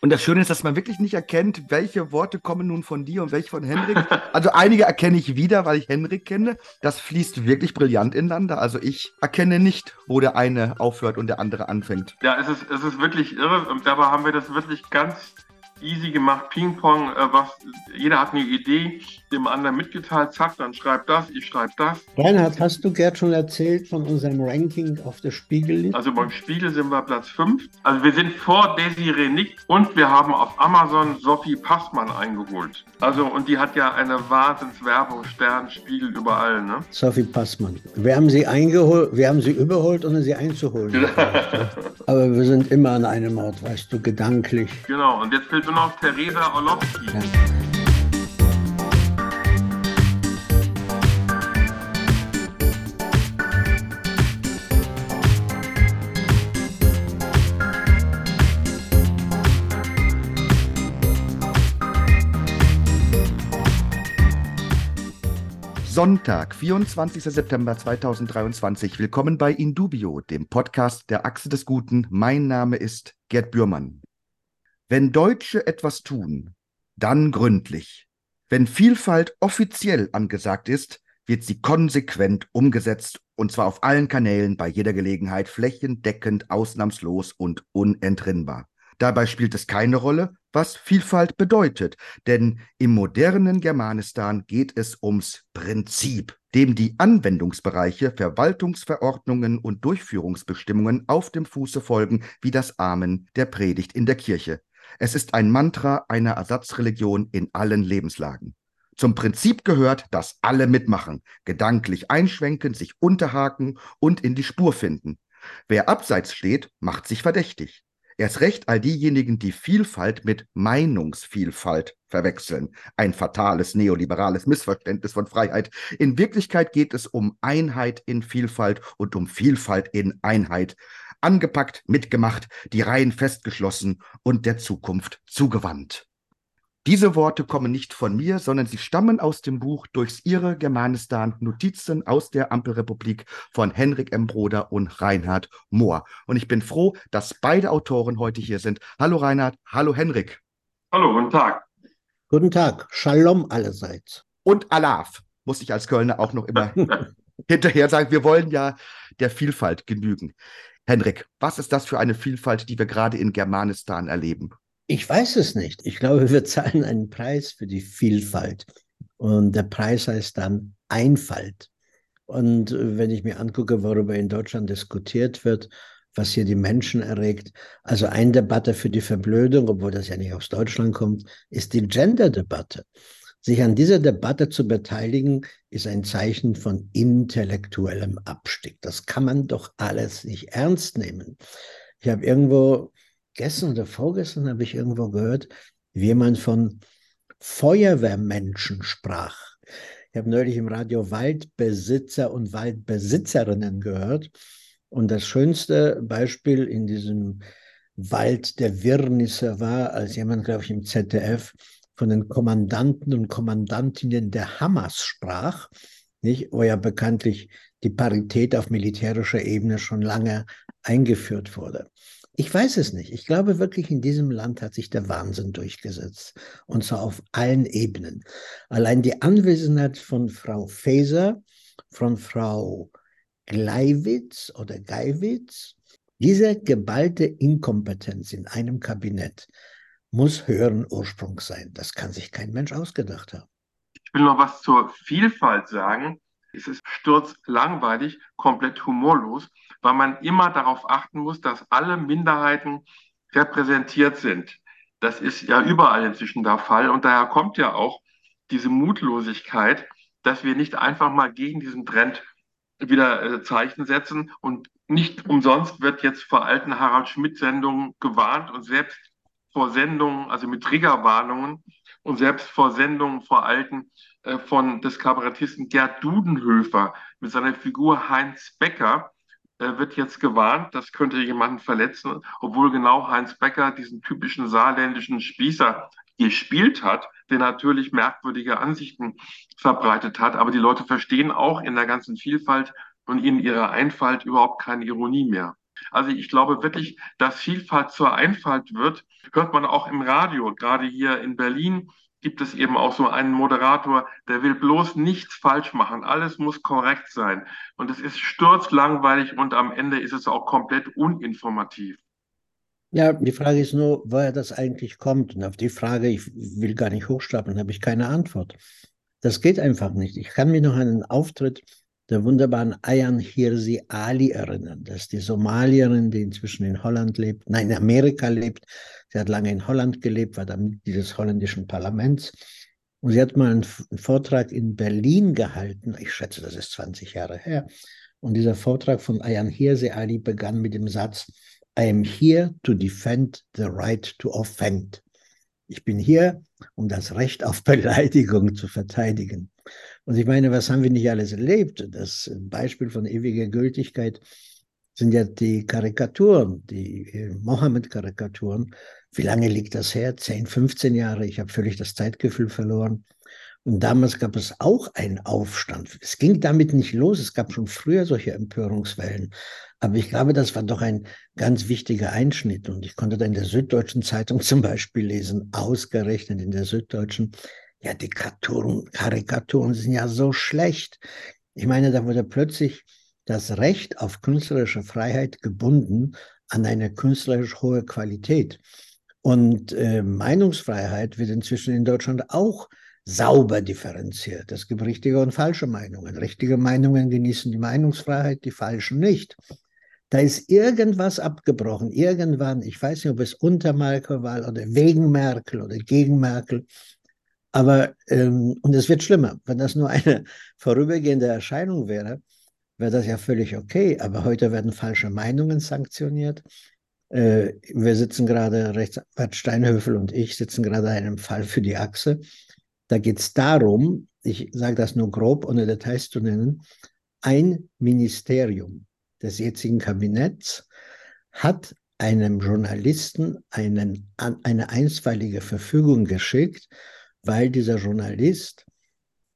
Und das Schöne ist, dass man wirklich nicht erkennt, welche Worte kommen nun von dir und welche von Henrik. Also einige erkenne ich wieder, weil ich Henrik kenne. Das fließt wirklich brillant ineinander. Also ich erkenne nicht, wo der eine aufhört und der andere anfängt. Ja, es ist, es ist wirklich irre. Und dabei haben wir das wirklich ganz easy gemacht, Ping-Pong, äh, jeder hat eine Idee, dem anderen mitgeteilt, zack, dann schreibt das, ich schreibe das. Reinhard, hast du Gerd schon erzählt von unserem Ranking auf der Spiegel? Also beim Spiegel sind wir Platz 5. Also wir sind vor Desiree Nick und wir haben auf Amazon Sophie Passmann eingeholt. Also und die hat ja eine Wahnsinnswerbung, Stern, Spiegel, überall, ne? Sophie Passmann. Wir haben sie eingeholt, wir haben sie überholt, ohne sie einzuholen. Aber wir sind immer an einem Ort, weißt du, gedanklich. Genau, und jetzt fehlt nur noch Theresa Orlowski. Ja. Sonntag, 24. September 2023. Willkommen bei Indubio, dem Podcast der Achse des Guten. Mein Name ist Gerd Bührmann. Wenn Deutsche etwas tun, dann gründlich. Wenn Vielfalt offiziell angesagt ist, wird sie konsequent umgesetzt und zwar auf allen Kanälen bei jeder Gelegenheit flächendeckend, ausnahmslos und unentrinnbar. Dabei spielt es keine Rolle, was Vielfalt bedeutet, denn im modernen Germanistan geht es ums Prinzip, dem die Anwendungsbereiche, Verwaltungsverordnungen und Durchführungsbestimmungen auf dem Fuße folgen wie das Amen der Predigt in der Kirche. Es ist ein Mantra einer Ersatzreligion in allen Lebenslagen. Zum Prinzip gehört, dass alle mitmachen, gedanklich einschwenken, sich unterhaken und in die Spur finden. Wer abseits steht, macht sich verdächtig. Erst recht all diejenigen, die Vielfalt mit Meinungsvielfalt verwechseln. Ein fatales neoliberales Missverständnis von Freiheit. In Wirklichkeit geht es um Einheit in Vielfalt und um Vielfalt in Einheit. Angepackt, mitgemacht, die Reihen festgeschlossen und der Zukunft zugewandt. Diese Worte kommen nicht von mir, sondern sie stammen aus dem Buch Durchs Irre Germanistan Notizen aus der Ampelrepublik von Henrik M. Broder und Reinhard Mohr. Und ich bin froh, dass beide Autoren heute hier sind. Hallo Reinhard, hallo Henrik. Hallo, guten Tag. Guten Tag, Shalom allerseits. Und Alaf, muss ich als Kölner auch noch immer hinterher sagen. Wir wollen ja der Vielfalt genügen. Henrik, was ist das für eine Vielfalt, die wir gerade in Germanistan erleben? Ich weiß es nicht. Ich glaube, wir zahlen einen Preis für die Vielfalt. Und der Preis heißt dann Einfalt. Und wenn ich mir angucke, worüber in Deutschland diskutiert wird, was hier die Menschen erregt, also eine Debatte für die Verblödung, obwohl das ja nicht aus Deutschland kommt, ist die Gender-Debatte. Sich an dieser Debatte zu beteiligen, ist ein Zeichen von intellektuellem Abstieg. Das kann man doch alles nicht ernst nehmen. Ich habe irgendwo gestern oder vorgestern habe ich irgendwo gehört, wie jemand von Feuerwehrmenschen sprach. Ich habe neulich im Radio Waldbesitzer und Waldbesitzerinnen gehört. Und das schönste Beispiel in diesem Wald der Wirrnisse war, als jemand, glaube ich, im ZDF von den Kommandanten und Kommandantinnen der Hamas sprach, nicht? wo ja bekanntlich die Parität auf militärischer Ebene schon lange eingeführt wurde. Ich weiß es nicht. Ich glaube wirklich, in diesem Land hat sich der Wahnsinn durchgesetzt. Und zwar auf allen Ebenen. Allein die Anwesenheit von Frau Faeser, von Frau Gleiwitz oder Geiwitz, diese geballte Inkompetenz in einem Kabinett muss höheren Ursprungs sein. Das kann sich kein Mensch ausgedacht haben. Ich will noch was zur Vielfalt sagen. Es ist sturzlangweilig, komplett humorlos weil man immer darauf achten muss, dass alle Minderheiten repräsentiert sind. Das ist ja überall inzwischen der Fall und daher kommt ja auch diese Mutlosigkeit, dass wir nicht einfach mal gegen diesen Trend wieder äh, Zeichen setzen und nicht umsonst wird jetzt vor alten Harald Schmidt-Sendungen gewarnt und selbst vor Sendungen, also mit Triggerwarnungen und selbst vor Sendungen vor alten von des Kabarettisten Gerd Dudenhöfer mit seiner Figur Heinz Becker äh, wird jetzt gewarnt, das könnte jemanden verletzen, obwohl genau Heinz Becker diesen typischen saarländischen Spießer gespielt hat, der natürlich merkwürdige Ansichten verbreitet hat. Aber die Leute verstehen auch in der ganzen Vielfalt und in ihrer Einfalt überhaupt keine Ironie mehr. Also ich glaube wirklich, dass Vielfalt zur Einfalt wird, hört man auch im Radio. Gerade hier in Berlin gibt es eben auch so einen Moderator, der will bloß nichts falsch machen. Alles muss korrekt sein. Und es ist sturzlangweilig und am Ende ist es auch komplett uninformativ. Ja, die Frage ist nur, woher das eigentlich kommt. Und auf die Frage, ich will gar nicht hochstapeln, habe ich keine Antwort. Das geht einfach nicht. Ich kann mich noch einen Auftritt der wunderbaren Ayan Hirsi Ali erinnern. Das ist die Somalierin, die inzwischen in Holland lebt, nein, in Amerika lebt. Sie hat lange in Holland gelebt, war dann Mitglied des holländischen Parlaments. Und sie hat mal einen, Vortrag in Berlin gehalten. Ich schätze, das ist 20 Jahre her. Und dieser Vortrag von Ayan Hirsi Ali begann mit dem Satz, I am here to defend the right to offend. Ich bin hier, um das Recht auf Beleidigung zu verteidigen. Und ich meine, was haben wir nicht alles erlebt? Das Beispiel von ewiger Gültigkeit sind ja die Karikaturen, die äh, Mohammed-Karikaturen. Wie lange liegt das her? 10, 15 Jahre. Ich habe völlig das Zeitgefühl verloren. Und damals gab es auch einen Aufstand. Es ging damit nicht los. Es gab schon früher solche Empörungswellen. Aber ich glaube, das war doch ein ganz wichtiger Einschnitt. Und ich konnte da in der Süddeutschen Zeitung zum Beispiel lesen, ausgerechnet in der Süddeutschen, ja, die Karikaturen, Karikaturen sind ja so schlecht. Ich meine, da wurde plötzlich das Recht auf künstlerische Freiheit gebunden an eine künstlerisch hohe Qualität. Und äh, Meinungsfreiheit wird inzwischen in Deutschland auch sauber differenziert. Es gibt richtige und falsche Meinungen. Richtige Meinungen genießen die Meinungsfreiheit, die falschen nicht. Da ist irgendwas abgebrochen, irgendwann, ich weiß nicht, ob es unter Merkel war oder wegen Merkel oder gegen Merkel, aber, ähm, und es wird schlimmer. Wenn das nur eine vorübergehende Erscheinung wäre, wäre das ja völlig okay. Aber heute werden falsche Meinungen sanktioniert. Äh, wir sitzen gerade, Rechtsanwalt Steinhöfel und ich sitzen gerade einem Fall für die Achse. Da geht es darum, ich sage das nur grob, ohne Details zu nennen, ein Ministerium des jetzigen Kabinetts hat einem Journalisten einen, eine einstweilige Verfügung geschickt, weil dieser Journalist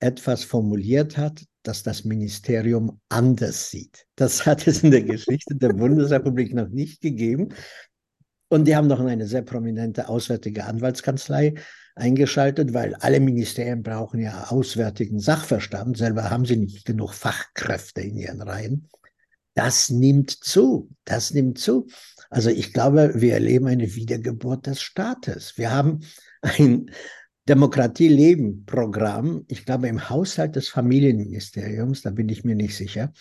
etwas formuliert hat, das das Ministerium anders sieht. Das hat es in der Geschichte der Bundesrepublik noch nicht gegeben. Und die haben noch eine sehr prominente auswärtige Anwaltskanzlei eingeschaltet, weil alle Ministerien brauchen ja auswärtigen Sachverstand. Selber haben sie nicht genug Fachkräfte in ihren Reihen. Das nimmt zu. Das nimmt zu. Also ich glaube, wir erleben eine Wiedergeburt des Staates. Wir haben ein, Demokratie leben Programm, ich glaube im Haushalt des Familienministeriums, da bin ich mir nicht sicher.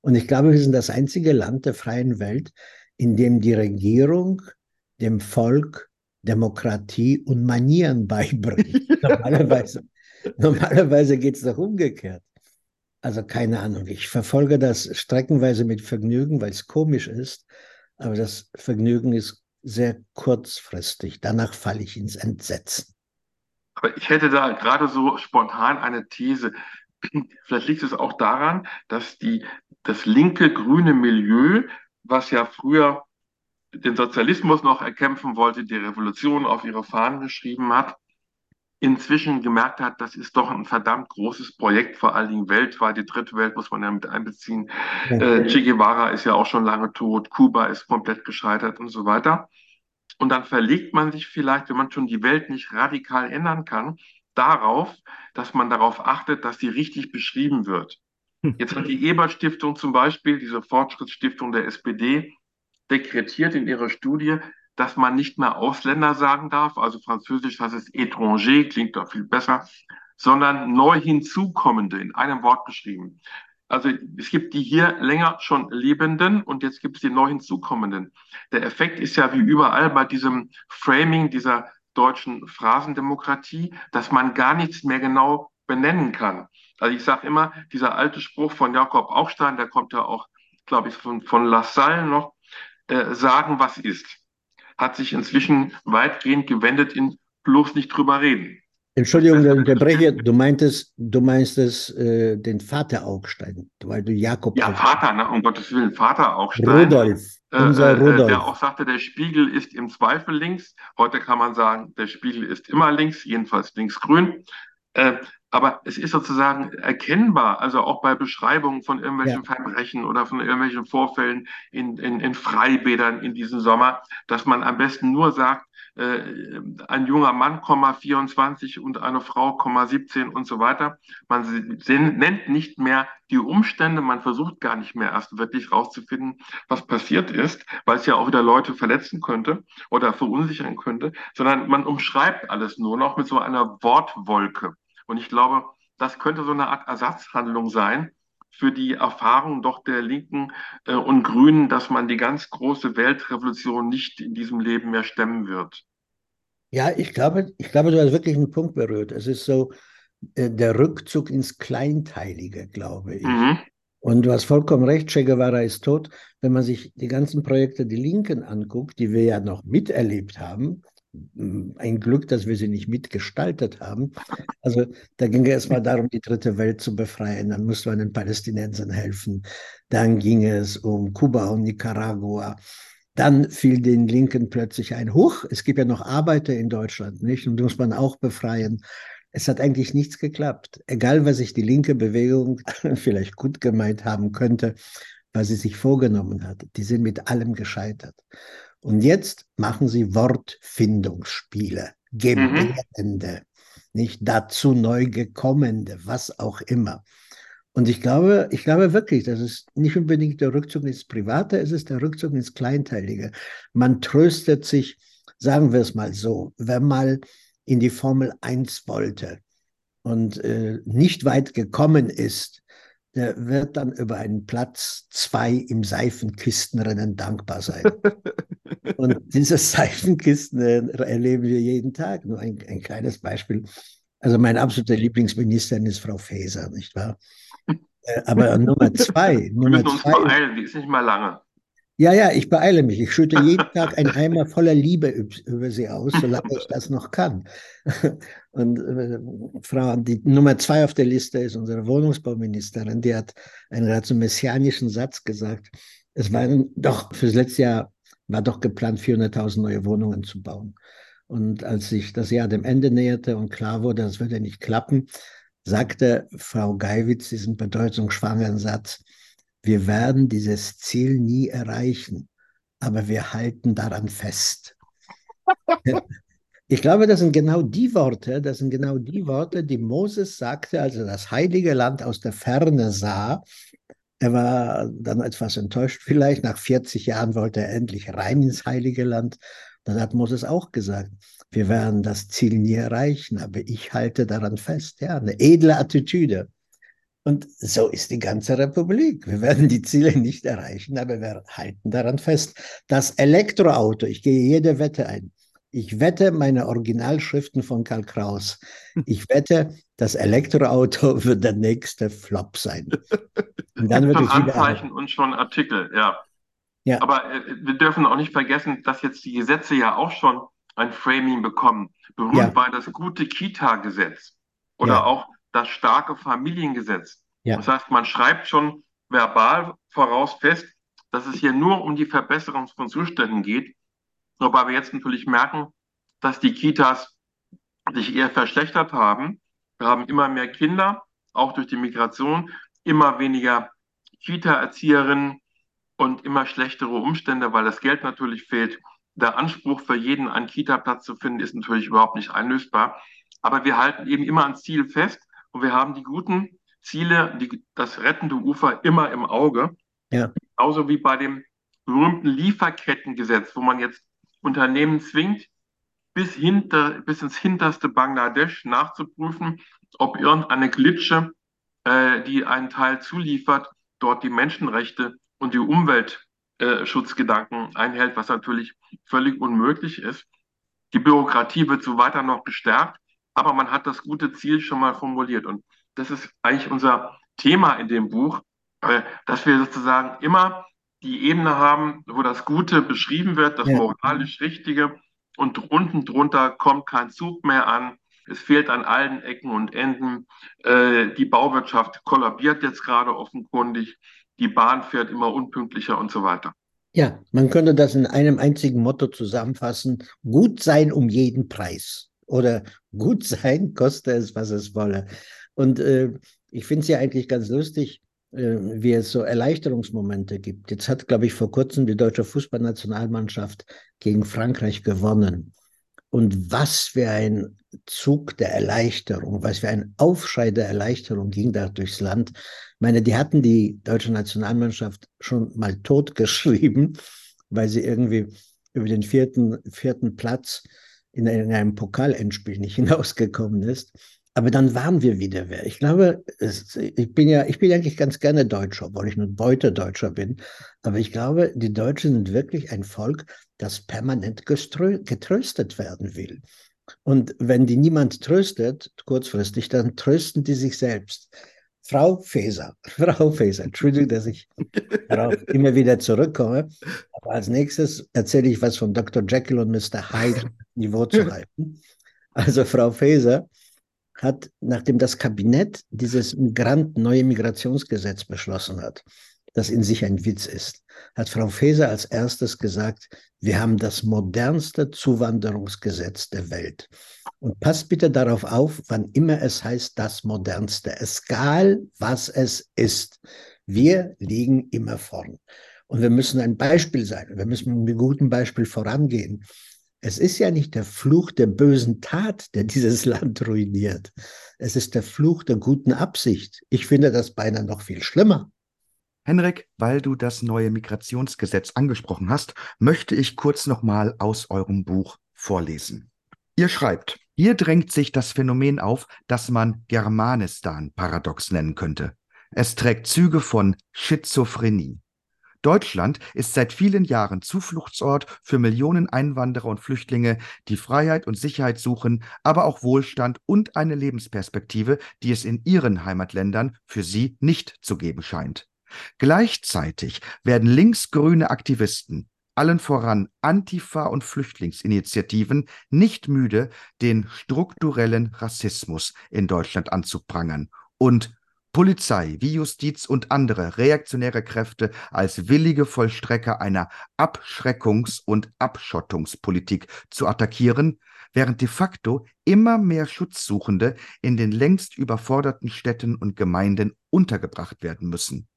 Und ich glaube, wir sind das einzige Land der freien Welt, in dem die Regierung dem Volk Demokratie und Manieren beibringt. normalerweise normalerweise geht es doch umgekehrt. Also keine Ahnung. Ich verfolge das streckenweise mit Vergnügen, weil es komisch ist. Aber das Vergnügen ist sehr kurzfristig. Danach falle ich ins Entsetzen. Aber ich hätte da gerade so spontan eine These. Vielleicht liegt es auch daran, dass die, das linke grüne Milieu, was ja früher den Sozialismus noch erkämpfen wollte, die Revolution auf ihre Fahnen geschrieben hat, inzwischen gemerkt hat, das ist doch ein verdammt großes Projekt, vor allen Dingen weltweit. Die dritte Welt muss man ja mit einbeziehen. Ja. Äh, che Guevara ist ja auch schon lange tot, Kuba ist komplett gescheitert und so weiter. Und dann verlegt man sich vielleicht, wenn man schon die Welt nicht radikal ändern kann, darauf, dass man darauf achtet, dass sie richtig beschrieben wird. Hm. Jetzt hat die Ebert-Stiftung zum Beispiel, diese Fortschrittsstiftung der SPD, dekretiert in ihrer Studie, dass man nicht mehr Ausländer sagen darf, also französisch heißt es étranger, klingt doch viel besser, sondern neu hinzukommende, in einem Wort geschrieben. Also es gibt die hier länger schon Lebenden und jetzt gibt es die neu hinzukommenden. Der Effekt ist ja wie überall bei diesem Framing dieser deutschen Phrasendemokratie, dass man gar nichts mehr genau benennen kann. Also ich sage immer, dieser alte Spruch von Jakob Augstein, der kommt ja auch glaube ich, von, von Lassalle noch, äh, sagen, was ist. Hat sich inzwischen weitgehend gewendet in bloß nicht drüber reden. Entschuldigung, der unterbreche. Du meintest, du meinst es, äh, den Vater Augstein, weil du Jakob. Ja, Vater, ne, um Gottes Willen, Vater Augstein. Rudolf, äh, unser äh, Rudolf. Der auch sagte, der Spiegel ist im Zweifel links. Heute kann man sagen, der Spiegel ist immer links, jedenfalls linksgrün. Äh, aber es ist sozusagen erkennbar, also auch bei Beschreibungen von irgendwelchen ja. Verbrechen oder von irgendwelchen Vorfällen in, in, in Freibädern in diesem Sommer, dass man am besten nur sagt, ein junger Mann, 24 und eine Frau, 17 und so weiter. Man nennt nicht mehr die Umstände, man versucht gar nicht mehr erst wirklich rauszufinden, was passiert ist, weil es ja auch wieder Leute verletzen könnte oder verunsichern könnte, sondern man umschreibt alles nur noch mit so einer Wortwolke. Und ich glaube, das könnte so eine Art Ersatzhandlung sein für die Erfahrung doch der Linken äh, und Grünen, dass man die ganz große Weltrevolution nicht in diesem Leben mehr stemmen wird. Ja, ich glaube, ich glaube, du hast wirklich einen Punkt berührt. Es ist so äh, der Rückzug ins Kleinteilige, glaube ich. Mhm. Und du hast vollkommen recht, Che Guevara ist tot. Wenn man sich die ganzen Projekte der Linken anguckt, die wir ja noch miterlebt haben, ein Glück, dass wir sie nicht mitgestaltet haben. Also da ging es mal darum, die dritte Welt zu befreien. Dann musste man den Palästinensern helfen. Dann ging es um Kuba und Nicaragua. Dann fiel den Linken plötzlich ein Hoch. Es gibt ja noch Arbeiter in Deutschland, nicht? Und die muss man auch befreien. Es hat eigentlich nichts geklappt. Egal, was sich die linke Bewegung vielleicht gut gemeint haben könnte, was sie sich vorgenommen hat, die sind mit allem gescheitert. Und jetzt machen sie Wortfindungsspiele, Gebärende, mhm. nicht dazu neu gekommene, was auch immer. Und ich glaube, ich glaube wirklich, das ist nicht unbedingt der Rückzug ins Private, es ist der Rückzug ins Kleinteilige. Man tröstet sich, sagen wir es mal so, wer mal in die Formel 1 wollte und äh, nicht weit gekommen ist, der wird dann über einen Platz zwei im Seifenkistenrennen dankbar sein. Und diese Seifenkisten erleben wir jeden Tag. Nur ein, ein kleines Beispiel. Also mein absoluter Lieblingsministerin ist Frau Faeser, nicht wahr? Äh, aber Nummer zwei. Wir müssen uns zwei, beeilen, die ist nicht mal lange. Ja, ja, ich beeile mich. Ich schütte jeden Tag einen Eimer voller Liebe über sie aus, solange ich das noch kann. Und äh, Frau, die Nummer zwei auf der Liste ist unsere Wohnungsbauministerin. Die hat einen gerade so messianischen Satz gesagt. Es waren doch fürs letzte Jahr war doch geplant, 400.000 neue Wohnungen zu bauen. Und als sich das Jahr dem Ende näherte und klar wurde, das würde nicht klappen, sagte Frau Geiwitz diesen bedeutungsschwangeren Satz, wir werden dieses Ziel nie erreichen, aber wir halten daran fest. Ich glaube, das sind genau die Worte, das sind genau die Worte, die Moses sagte, als er das heilige Land aus der Ferne sah. Er war dann etwas enttäuscht vielleicht. Nach 40 Jahren wollte er endlich rein ins heilige Land. Dann hat Moses auch gesagt, wir werden das Ziel nie erreichen, aber ich halte daran fest. Ja, eine edle Attitüde. Und so ist die ganze Republik. Wir werden die Ziele nicht erreichen, aber wir halten daran fest. Das Elektroauto, ich gehe jede Wette ein. Ich wette meine Originalschriften von Karl Kraus. Ich wette, das Elektroauto wird der nächste Flop sein. Und dann wird schon Anzeichen und schon Artikel, ja. ja. Aber äh, wir dürfen auch nicht vergessen, dass jetzt die Gesetze ja auch schon ein Framing bekommen. Berühmt ja. war das gute Kita-Gesetz oder ja. auch das starke Familiengesetz. Ja. Das heißt, man schreibt schon verbal voraus fest, dass es hier nur um die Verbesserung von Zuständen geht. Wobei wir jetzt natürlich merken, dass die Kitas sich eher verschlechtert haben. Wir haben immer mehr Kinder, auch durch die Migration, immer weniger Kita-Erzieherinnen und immer schlechtere Umstände, weil das Geld natürlich fehlt der Anspruch für jeden, einen Kita-Platz zu finden, ist natürlich überhaupt nicht einlösbar. Aber wir halten eben immer ein Ziel fest und wir haben die guten Ziele, die, das rettende Ufer immer im Auge. Ja. Genauso wie bei dem berühmten Lieferkettengesetz, wo man jetzt Unternehmen zwingt, bis, hinter, bis ins hinterste Bangladesch nachzuprüfen, ob irgendeine Glitsche, äh, die einen Teil zuliefert, dort die Menschenrechte und die Umwelt äh, einhält, was natürlich völlig unmöglich ist. Die Bürokratie wird so weiter noch gestärkt, aber man hat das gute Ziel schon mal formuliert. Und das ist eigentlich unser Thema in dem Buch, äh, dass wir sozusagen immer die Ebene haben, wo das Gute beschrieben wird, das ja. moralisch Richtige und unten drunter kommt kein Zug mehr an. Es fehlt an allen Ecken und Enden. Äh, die Bauwirtschaft kollabiert jetzt gerade offenkundig. Die Bahn fährt immer unpünktlicher und so weiter. Ja, man könnte das in einem einzigen Motto zusammenfassen. Gut sein um jeden Preis. Oder gut sein, koste es, was es wolle. Und äh, ich finde es ja eigentlich ganz lustig, äh, wie es so Erleichterungsmomente gibt. Jetzt hat, glaube ich, vor kurzem die deutsche Fußballnationalmannschaft gegen Frankreich gewonnen. Und was für ein Zug der Erleichterung, was für ein Aufschrei der Erleichterung ging da durchs Land. Ich meine, die hatten die deutsche Nationalmannschaft schon mal totgeschrieben, weil sie irgendwie über den vierten, vierten Platz in einem Pokalendspiel nicht hinausgekommen ist. Aber dann waren wir wieder wer. Ich glaube, es, ich bin ja, ich bin eigentlich ganz gerne Deutscher, obwohl ich nur Beutedeutscher bin. Aber ich glaube, die Deutschen sind wirklich ein Volk, das permanent getröstet werden will. Und wenn die niemand tröstet, kurzfristig, dann trösten die sich selbst. Frau Faeser, Frau Faeser, Entschuldigung, dass ich darauf immer wieder zurückkomme. Aber als nächstes erzähle ich was von Dr. Jekyll und Mr. Hyde Niveau zu halten. Also Frau Faeser hat, nachdem das Kabinett dieses Migrant neue Migrationsgesetz beschlossen hat, das in sich ein Witz ist, hat Frau Faeser als erstes gesagt, wir haben das modernste Zuwanderungsgesetz der Welt. Und passt bitte darauf auf, wann immer es heißt das modernste, egal was es ist. Wir liegen immer vorn. Und wir müssen ein Beispiel sein. Wir müssen mit einem guten Beispiel vorangehen. Es ist ja nicht der Fluch der bösen Tat, der dieses Land ruiniert. Es ist der Fluch der guten Absicht. Ich finde das beinahe noch viel schlimmer. Henrik, weil du das neue Migrationsgesetz angesprochen hast, möchte ich kurz nochmal aus eurem Buch vorlesen. Ihr schreibt, hier drängt sich das Phänomen auf, das man Germanistan-Paradox nennen könnte. Es trägt Züge von Schizophrenie. Deutschland ist seit vielen Jahren Zufluchtsort für Millionen Einwanderer und Flüchtlinge, die Freiheit und Sicherheit suchen, aber auch Wohlstand und eine Lebensperspektive, die es in ihren Heimatländern für sie nicht zu geben scheint. Gleichzeitig werden linksgrüne Aktivisten, allen voran Antifa und Flüchtlingsinitiativen, nicht müde, den strukturellen Rassismus in Deutschland anzuprangern und Polizei wie Justiz und andere reaktionäre Kräfte als willige Vollstrecker einer Abschreckungs- und Abschottungspolitik zu attackieren, während de facto immer mehr Schutzsuchende in den längst überforderten Städten und Gemeinden untergebracht werden müssen.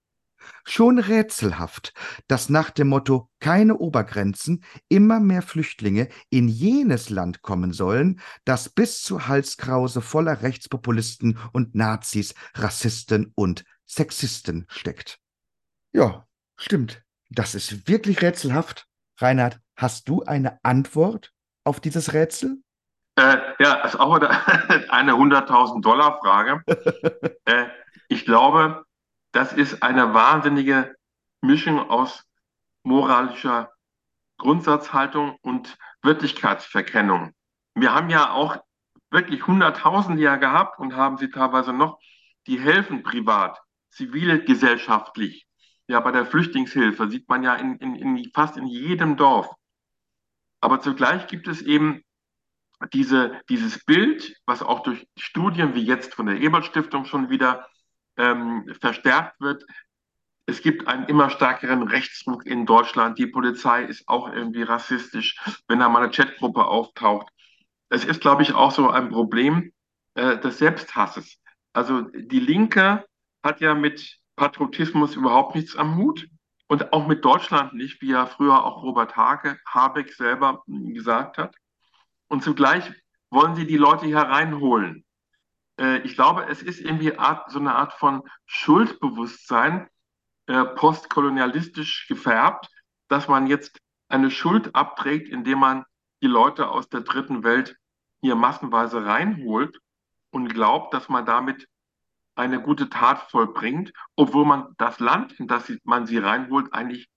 Schon rätselhaft, dass nach dem Motto keine Obergrenzen immer mehr Flüchtlinge in jenes Land kommen sollen, das bis zur Halskrause voller Rechtspopulisten und Nazis, Rassisten und Sexisten steckt. Ja, stimmt. Das ist wirklich rätselhaft. Reinhard, hast du eine Antwort auf dieses Rätsel? Äh, ja, das ist auch eine 100.000 Dollar Frage. äh, ich glaube, das ist eine wahnsinnige Mischung aus moralischer Grundsatzhaltung und Wirklichkeitsverkennung. Wir haben ja auch wirklich Hunderttausende ja gehabt und haben sie teilweise noch, die helfen privat, zivilgesellschaftlich. Ja, bei der Flüchtlingshilfe sieht man ja in, in, in fast in jedem Dorf. Aber zugleich gibt es eben diese, dieses Bild, was auch durch Studien wie jetzt von der Ebert Stiftung schon wieder ähm, verstärkt wird. Es gibt einen immer stärkeren Rechtsdruck in Deutschland. Die Polizei ist auch irgendwie rassistisch, wenn da mal eine Chatgruppe auftaucht. Es ist, glaube ich, auch so ein Problem äh, des Selbsthasses. Also die Linke hat ja mit Patriotismus überhaupt nichts am Hut und auch mit Deutschland nicht, wie ja früher auch Robert Hake, Habeck selber gesagt hat. Und zugleich wollen sie die Leute hier reinholen. Äh, ich glaube, es ist irgendwie Art, so eine Art von Schuldbewusstsein, äh, postkolonialistisch gefärbt, dass man jetzt eine Schuld abträgt, indem man die Leute aus der dritten Welt hier massenweise reinholt und glaubt, dass man damit eine gute Tat vollbringt, obwohl man das Land, in das man sie reinholt, eigentlich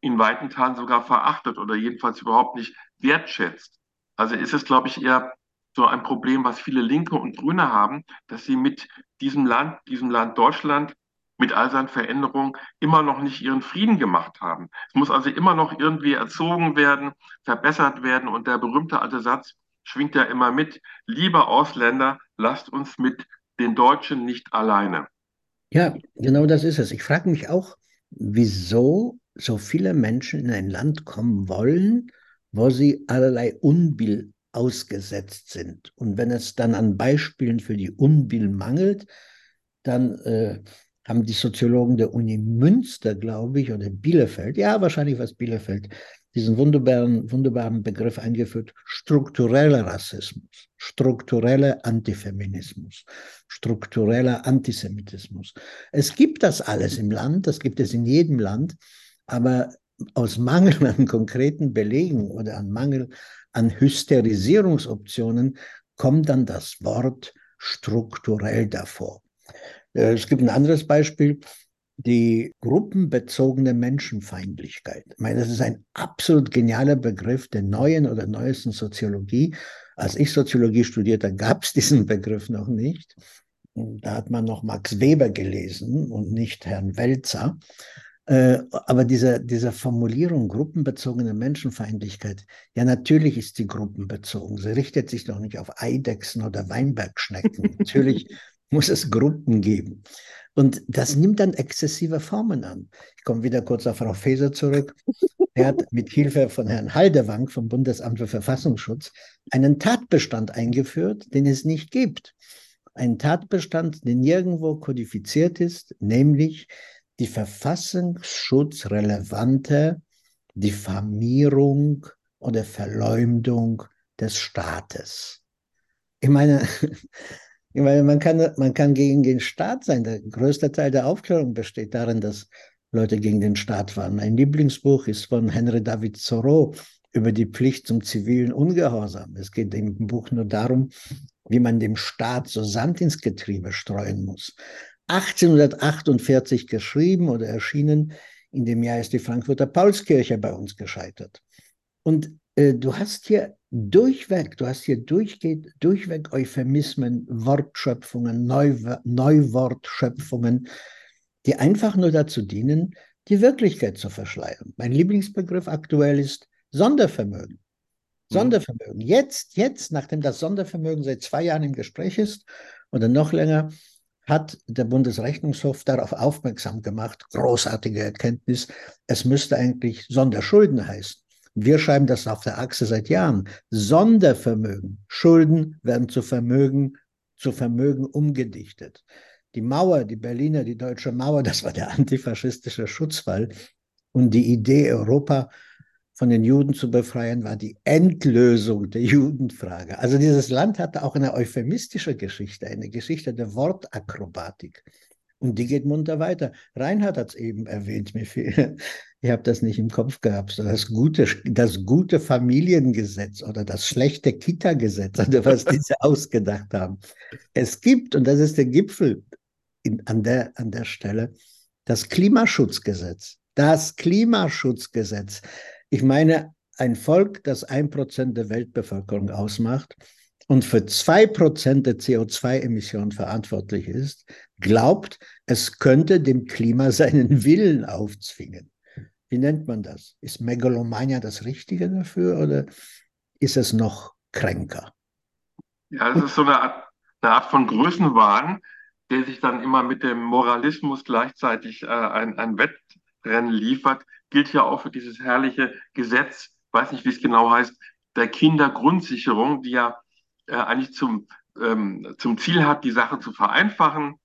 in weiten Teilen sogar verachtet oder jedenfalls überhaupt nicht wertschätzt. Also ist es, glaube ich, eher so ein Problem, was viele Linke und Grüne haben, dass sie mit diesem Land, diesem Land Deutschland, mit all seinen Veränderungen immer noch nicht ihren Frieden gemacht haben. Es muss also immer noch irgendwie erzogen werden, verbessert werden. Und der berühmte alte Satz schwingt ja immer mit, liebe Ausländer, lasst uns mit den Deutschen nicht alleine. Ja, genau das ist es. Ich frage mich auch, wieso so viele Menschen in ein Land kommen wollen, wo sie allerlei Unbill ausgesetzt sind. Und wenn es dann an Beispielen für die Unbill mangelt, dann äh, haben die Soziologen der Uni Münster, glaube ich, oder Bielefeld, ja, wahrscheinlich was Bielefeld, diesen wunderbaren, wunderbaren Begriff eingeführt, struktureller Rassismus, struktureller Antifeminismus, struktureller Antisemitismus. Es gibt das alles im Land, das gibt es in jedem Land, aber aus Mangel an konkreten Belegen oder an Mangel an Hysterisierungsoptionen kommt dann das Wort strukturell davor. Äh, es gibt ein anderes Beispiel, die gruppenbezogene Menschenfeindlichkeit. Ich meine, das ist ein absolut genialer Begriff der neuen oder neuesten Soziologie. Als ich Soziologie studierte, gab es diesen Begriff noch nicht. Da hat man noch Max Weber gelesen und nicht Herrn Welzer. Äh, aber diese, diese Formulierung gruppenbezogene Menschenfeindlichkeit, ja, natürlich ist sie gruppenbezogen. Sie richtet sich doch nicht auf Eidechsen oder Weinbergschnecken. natürlich muss es Gruppen geben. Und das nimmt dann exzessive Formen an. Ich komme wieder kurz auf Frau Faeser zurück. Er hat mit Hilfe von Herrn Haldewank vom Bundesamt für Verfassungsschutz einen Tatbestand eingeführt, den es nicht gibt. Ein Tatbestand, der nirgendwo kodifiziert ist, nämlich die verfassungsschutzrelevante Diffamierung oder Verleumdung des Staates. Ich meine, ich meine, man kann, man kann gegen den Staat sein. Der größte Teil der Aufklärung besteht darin, dass Leute gegen den Staat waren. Mein Lieblingsbuch ist von Henry David Thoreau über die Pflicht zum zivilen Ungehorsam. Es geht im Buch nur darum, wie man dem Staat so Sand ins Getriebe streuen muss. 1848 geschrieben oder erschienen. In dem Jahr ist die Frankfurter Paulskirche bei uns gescheitert. Und äh, du hast hier durchweg, du hast hier durchgeht, durchweg Euphemismen, Wortschöpfungen, Neu, Neuwortschöpfungen, die einfach nur dazu dienen, die Wirklichkeit zu verschleiern. Mein Lieblingsbegriff aktuell ist Sondervermögen. Mhm. Sondervermögen. Jetzt, jetzt, nachdem das Sondervermögen seit zwei Jahren im Gespräch ist oder noch länger, hat der Bundesrechnungshof darauf aufmerksam gemacht, großartige Erkenntnis, es müsste eigentlich Sonderschulden heißen. Wir schreiben das auf der Achse seit Jahren. Sondervermögen. Schulden werden zu Vermögen, zu Vermögen umgedichtet. Die Mauer, die Berliner, die deutsche Mauer, das war der antifaschistische Schutzwall. Und die Idee, Europa von den Juden zu befreien, war die Endlösung der Judenfrage. Also dieses Land hatte auch eine euphemistische Geschichte, eine Geschichte der Wortakrobatik. Und die geht munter weiter. Reinhard hat es eben erwähnt, mir viel. Ich habe das nicht im Kopf gehabt. So das gute, das gute Familiengesetz oder das schlechte Kita-Gesetz oder was diese ausgedacht haben. Es gibt, und das ist der Gipfel in, an, der, an der Stelle, das Klimaschutzgesetz. Das Klimaschutzgesetz. Ich meine, ein Volk, das ein Prozent der Weltbevölkerung ausmacht, und für zwei Prozent der CO2-Emissionen verantwortlich ist, glaubt, es könnte dem Klima seinen Willen aufzwingen. Wie nennt man das? Ist Megalomania das Richtige dafür oder ist es noch kränker? Ja, das ist so eine Art, eine Art von Größenwahn, der sich dann immer mit dem Moralismus gleichzeitig äh, ein, ein Wettrennen liefert, gilt ja auch für dieses herrliche Gesetz, weiß nicht, wie es genau heißt, der Kindergrundsicherung, die ja äh, eigentlich zum, ähm, zum Ziel hat, die Sache zu vereinfachen,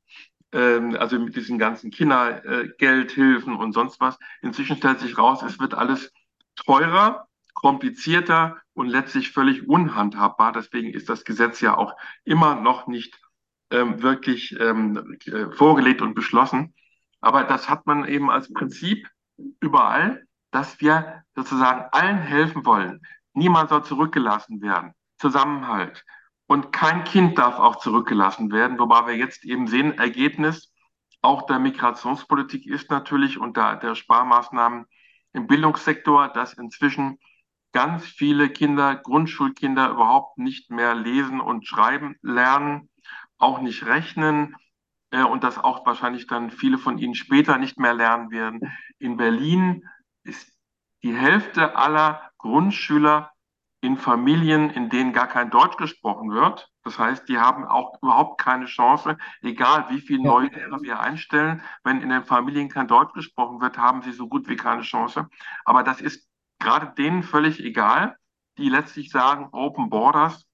ähm, also mit diesen ganzen Kindergeldhilfen und sonst was. Inzwischen stellt sich raus, es wird alles teurer, komplizierter und letztlich völlig unhandhabbar. Deswegen ist das Gesetz ja auch immer noch nicht ähm, wirklich ähm, äh, vorgelegt und beschlossen. Aber das hat man eben als Prinzip überall, dass wir sozusagen allen helfen wollen. Niemand soll zurückgelassen werden. Zusammenhalt. Und kein Kind darf auch zurückgelassen werden, wobei wir jetzt eben sehen, Ergebnis auch der Migrationspolitik ist natürlich unter der Sparmaßnahmen im Bildungssektor, dass inzwischen ganz viele Kinder, Grundschulkinder überhaupt nicht mehr lesen und schreiben lernen, auch nicht rechnen. Äh, und das auch wahrscheinlich dann viele von Ihnen später nicht mehr lernen werden. In Berlin ist die Hälfte aller Grundschüler in Familien, in denen gar kein Deutsch gesprochen wird. Das heißt, die haben auch überhaupt keine Chance, egal wie viel neue Lehrer wir einstellen. Wenn in den Familien kein Deutsch gesprochen wird, haben sie so gut wie keine Chance. Aber das ist gerade denen völlig egal, die letztlich sagen, Open Borders,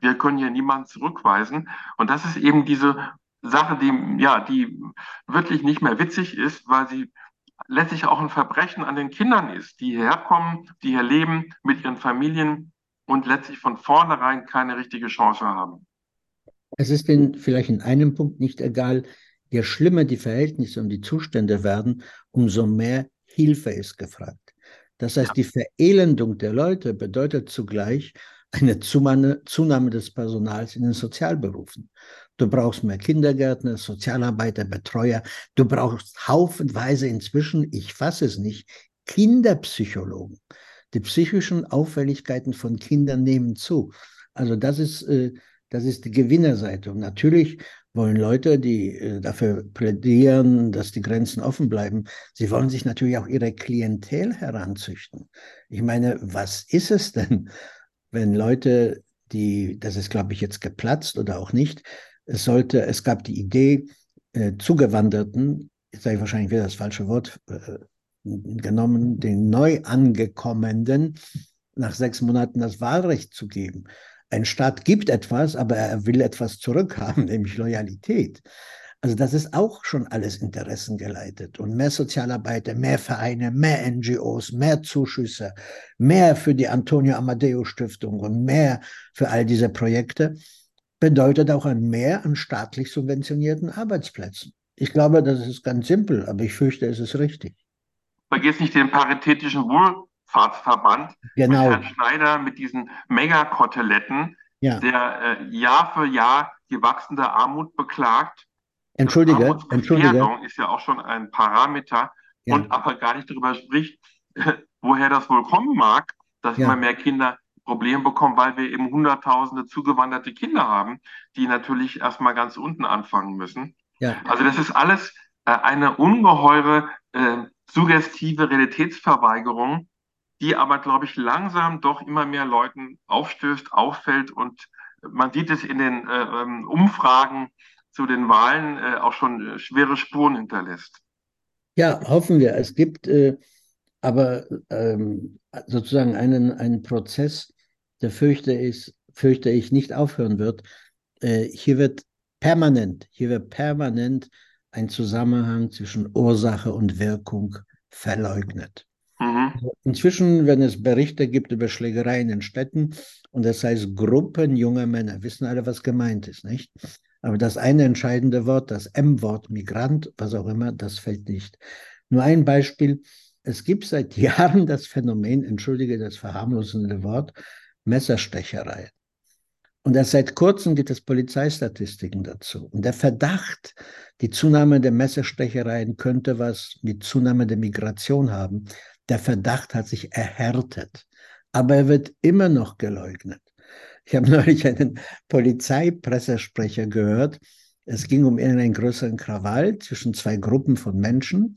wir können hier niemanden zurückweisen. Und das ist eben diese Sache, die, ja, die wirklich nicht mehr witzig ist, weil sie letztlich auch ein Verbrechen an den Kindern ist, die hierher kommen, die hier leben mit ihren Familien und letztlich von vornherein keine richtige Chance haben. Es ist ihnen vielleicht in einem Punkt nicht egal, je schlimmer die Verhältnisse und die Zustände werden, umso mehr Hilfe ist gefragt. Das heißt, die Verelendung der Leute bedeutet zugleich eine Zunahme des Personals in den Sozialberufen. Du brauchst mehr Kindergärtner, Sozialarbeiter, Betreuer. Du brauchst haufenweise inzwischen, ich fasse es nicht, Kinderpsychologen. Die psychischen Auffälligkeiten von Kindern nehmen zu. Also das ist, äh, das ist die Gewinnerseite. Und natürlich wollen Leute, die äh, dafür plädieren, dass die Grenzen offen bleiben, sie wollen sich natürlich auch ihre Klientel heranzüchten. Ich meine, was ist es denn, wenn Leute, die, das ist glaube ich jetzt geplatzt oder auch nicht, es sollte, es gab die Idee, äh, Zugewanderten, jetzt sage ich wahrscheinlich wieder das falsche Wort äh, genommen, den Neuangekommenen nach sechs Monaten das Wahlrecht zu geben. Ein Staat gibt etwas, aber er will etwas zurückhaben, nämlich Loyalität. Also das ist auch schon alles interessengeleitet. Und mehr Sozialarbeiter, mehr Vereine, mehr NGOs, mehr Zuschüsse, mehr für die Antonio Amadeo Stiftung und mehr für all diese Projekte bedeutet auch ein Mehr an staatlich subventionierten Arbeitsplätzen. Ich glaube, das ist ganz simpel, aber ich fürchte, es ist richtig. Vergiss nicht den paritätischen Wohlfahrtsverband genau. mit Herrn Schneider mit diesen Megakoteletten, ja. der äh, Jahr für Jahr die wachsende Armut beklagt. Entschuldige, Entschuldige. ist ja auch schon ein Parameter ja. und aber gar nicht darüber spricht, woher das wohl kommen mag, dass ja. immer mehr Kinder Probleme bekommen, weil wir eben hunderttausende zugewanderte Kinder haben, die natürlich erstmal ganz unten anfangen müssen. Ja. Also das ist alles äh, eine ungeheure äh, suggestive Realitätsverweigerung, die aber, glaube ich, langsam doch immer mehr Leuten aufstößt, auffällt und man sieht es in den äh, ähm, Umfragen zu den Wahlen äh, auch schon äh, schwere Spuren hinterlässt. Ja, hoffen wir. Es gibt äh, aber ähm, sozusagen einen, einen Prozess, der fürchte ich, fürchte ich nicht aufhören wird. Äh, hier wird permanent, hier wird permanent ein Zusammenhang zwischen Ursache und Wirkung verleugnet. Mhm. Inzwischen, wenn es Berichte gibt über Schlägereien in Städten und das heißt Gruppen junger Männer, wissen alle, was gemeint ist, nicht? Aber das eine entscheidende Wort, das M-Wort, Migrant, was auch immer, das fällt nicht. Nur ein Beispiel. Es gibt seit Jahren das Phänomen, entschuldige das verharmlosende Wort, Messerstecherei. Und erst seit kurzem gibt es Polizeistatistiken dazu. Und der Verdacht, die Zunahme der Messerstechereien könnte was mit Zunahme der Migration haben, der Verdacht hat sich erhärtet. Aber er wird immer noch geleugnet. Ich habe neulich einen Polizeipressesprecher gehört. Es ging um irgendeinen größeren Krawall zwischen zwei Gruppen von Menschen,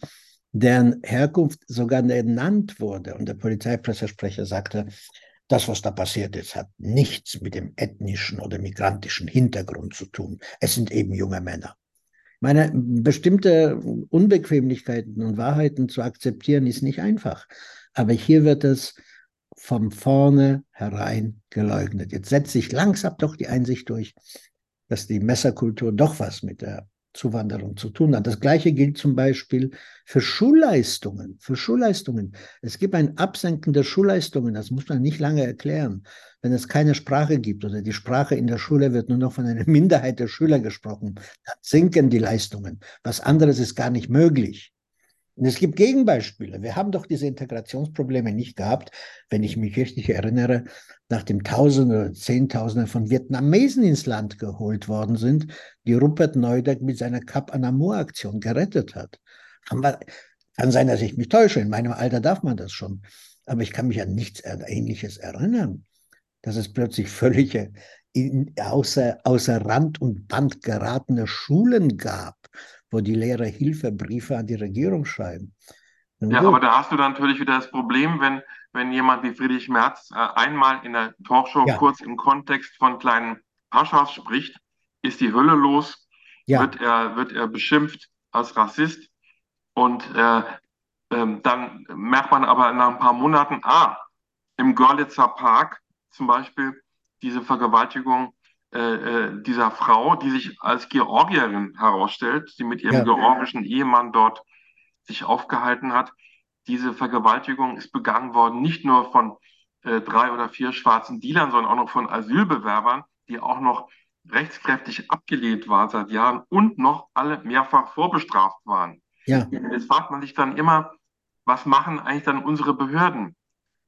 deren Herkunft sogar genannt wurde. Und der Polizeipressesprecher sagte, das, was da passiert ist, hat nichts mit dem ethnischen oder migrantischen Hintergrund zu tun. Es sind eben junge Männer. Meine bestimmte Unbequemlichkeiten und Wahrheiten zu akzeptieren ist nicht einfach. Aber hier wird es von vorne herein geleugnet. Jetzt setzt sich langsam doch die Einsicht durch, dass die Messerkultur doch was mit der Zuwanderung zu tun hat. Das Gleiche gilt zum Beispiel für Schulleistungen. Für Schulleistungen. Es gibt ein Absenken der Schulleistungen. Das muss man nicht lange erklären. Wenn es keine Sprache gibt oder die Sprache in der Schule wird nur noch von einer Minderheit der Schüler gesprochen, dann sinken die Leistungen. Was anderes ist gar nicht möglich. Und es gibt Gegenbeispiele. Wir haben doch diese Integrationsprobleme nicht gehabt, wenn ich mich richtig erinnere, nachdem Tausende oder Zehntausende von Vietnamesen ins Land geholt worden sind, die Rupert Neudeck mit seiner Cap Anamur-Aktion gerettet hat. Kann sein, dass ich mich täusche. In meinem Alter darf man das schon. Aber ich kann mich an nichts Ähnliches erinnern, dass es plötzlich völlige außer, außer Rand und Band geratene Schulen gab, wo die Lehrer Hilfebriefe an die Regierung schreiben. Ja, aber da hast du dann natürlich wieder das Problem, wenn, wenn jemand wie Friedrich Merz äh, einmal in der Talkshow ja. kurz im Kontext von kleinen Paschas spricht, ist die Hölle los, ja. wird, er, wird er beschimpft als Rassist und äh, äh, dann merkt man aber nach ein paar Monaten, ah, im Görlitzer Park zum Beispiel diese Vergewaltigung äh, dieser Frau, die sich als Georgierin herausstellt, die mit ihrem ja. georgischen Ehemann dort sich aufgehalten hat. Diese Vergewaltigung ist begangen worden, nicht nur von äh, drei oder vier schwarzen Dealern, sondern auch noch von Asylbewerbern, die auch noch rechtskräftig abgelehnt waren seit Jahren und noch alle mehrfach vorbestraft waren. Ja. Jetzt fragt man sich dann immer, was machen eigentlich dann unsere Behörden?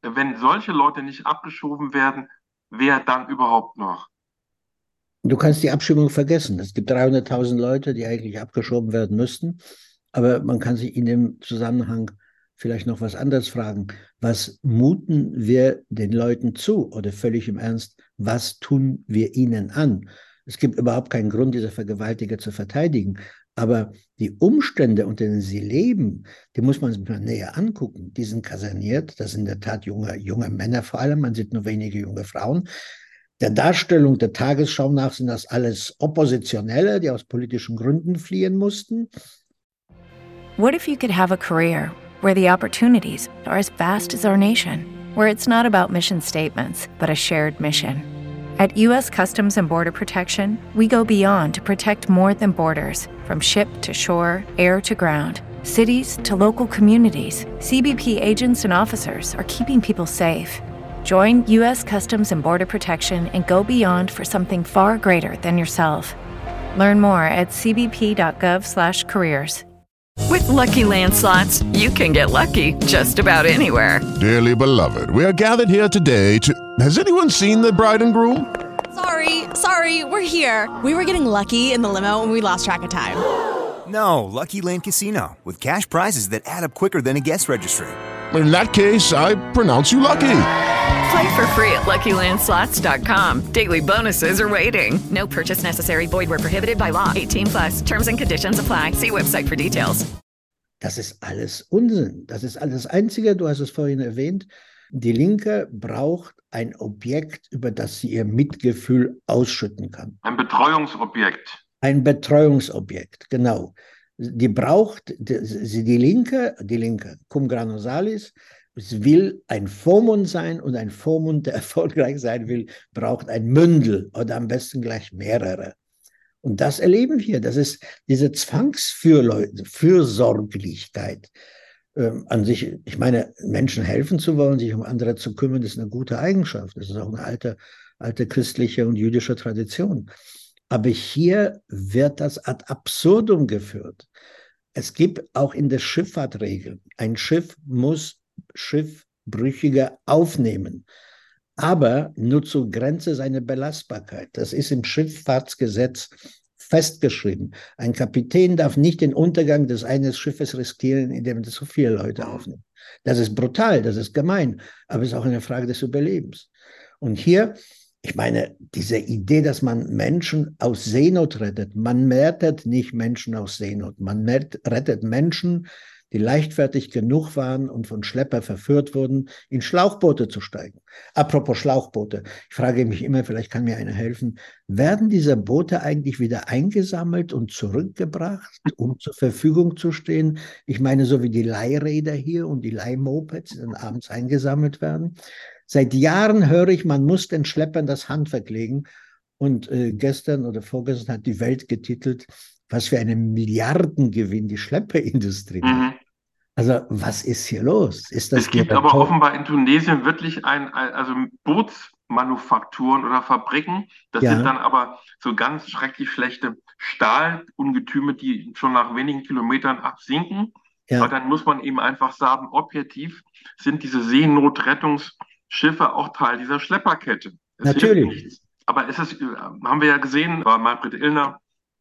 Wenn solche Leute nicht abgeschoben werden, wer dann überhaupt noch? Du kannst die Abschiebung vergessen. Es gibt 300.000 Leute, die eigentlich abgeschoben werden müssten. Aber man kann sich in dem Zusammenhang vielleicht noch was anderes fragen. Was muten wir den Leuten zu? Oder völlig im Ernst, was tun wir ihnen an? Es gibt überhaupt keinen Grund, diese Vergewaltiger zu verteidigen. Aber die Umstände, unter denen sie leben, die muss man sich mal näher angucken. Die sind kaserniert, das sind in der Tat junge, junge Männer vor allem, man sieht nur wenige junge Frauen. Der Darstellung der Tagesschau nach sind das alles Oppositionelle, die aus politischen Gründen fliehen mussten. What if you could have a career where the opportunities are as vast as our nation, where it's not about mission statements, but a shared mission? At U.S. Customs and Border Protection, we go beyond to protect more than borders from ship to shore, air to ground, cities to local communities. CBP agents and officers are keeping people safe. Join U.S. Customs and Border Protection and go beyond for something far greater than yourself. Learn more at cbp.gov/careers. With Lucky Land slots, you can get lucky just about anywhere. Dearly beloved, we are gathered here today to. Has anyone seen the bride and groom? Sorry, sorry, we're here. We were getting lucky in the limo, and we lost track of time. No, Lucky Land Casino with cash prizes that add up quicker than a guest registry. In that case, I pronounce you lucky. Play for free at LuckyLandSlots.com. Daily bonuses are waiting. No purchase necessary. Void were prohibited by law. 18 plus. Terms and conditions apply. See website for details. Das ist alles Unsinn. Das ist alles Einzige. Du hast es vorhin erwähnt. Die Linke braucht ein Objekt, über das sie ihr Mitgefühl ausschütten kann. Ein Betreuungsobjekt. Ein Betreuungsobjekt, genau. Die braucht, die, die Linke, die Linke, cum grano salis, es will ein Vormund sein und ein Vormund, der erfolgreich sein will, braucht ein Mündel oder am besten gleich mehrere. Und das erleben wir. Das ist diese Zwangsfürsorglichkeit ähm, an sich. Ich meine, Menschen helfen zu wollen, sich um andere zu kümmern, ist eine gute Eigenschaft. Das ist auch eine alte, alte christliche und jüdische Tradition. Aber hier wird das ad absurdum geführt. Es gibt auch in der Schifffahrt Regeln. Ein Schiff muss Schiffbrüchige aufnehmen, aber nur zur Grenze seiner Belastbarkeit. Das ist im Schifffahrtsgesetz festgeschrieben. Ein Kapitän darf nicht den Untergang des eines Schiffes riskieren, indem er zu viele Leute aufnimmt. Das ist brutal, das ist gemein, aber es ist auch eine Frage des Überlebens. Und hier, ich meine, diese Idee, dass man Menschen aus Seenot rettet, man rettet nicht Menschen aus Seenot, man rettet Menschen, die leichtfertig genug waren und von Schlepper verführt wurden, in Schlauchboote zu steigen. Apropos Schlauchboote, ich frage mich immer, vielleicht kann mir einer helfen, werden diese Boote eigentlich wieder eingesammelt und zurückgebracht, um zur Verfügung zu stehen? Ich meine, so wie die Leihräder hier und die Leihmopeds, die dann abends eingesammelt werden. Seit Jahren höre ich, man muss den Schleppern das Handwerk legen. Und äh, gestern oder vorgestern hat die Welt getitelt, was für einen Milliardengewinn die Schlepperindustrie mhm. Also was ist hier los? Ist das es gibt aber offenbar in Tunesien wirklich ein, also Bootsmanufakturen oder Fabriken. Das ja. sind dann aber so ganz schrecklich schlechte Stahlungetüme, die schon nach wenigen Kilometern absinken. Ja. Aber dann muss man eben einfach sagen, objektiv sind diese Seenotrettungsschiffe auch Teil dieser Schlepperkette. Es Natürlich. Aber es ist, haben wir ja gesehen, war Manfred Illner,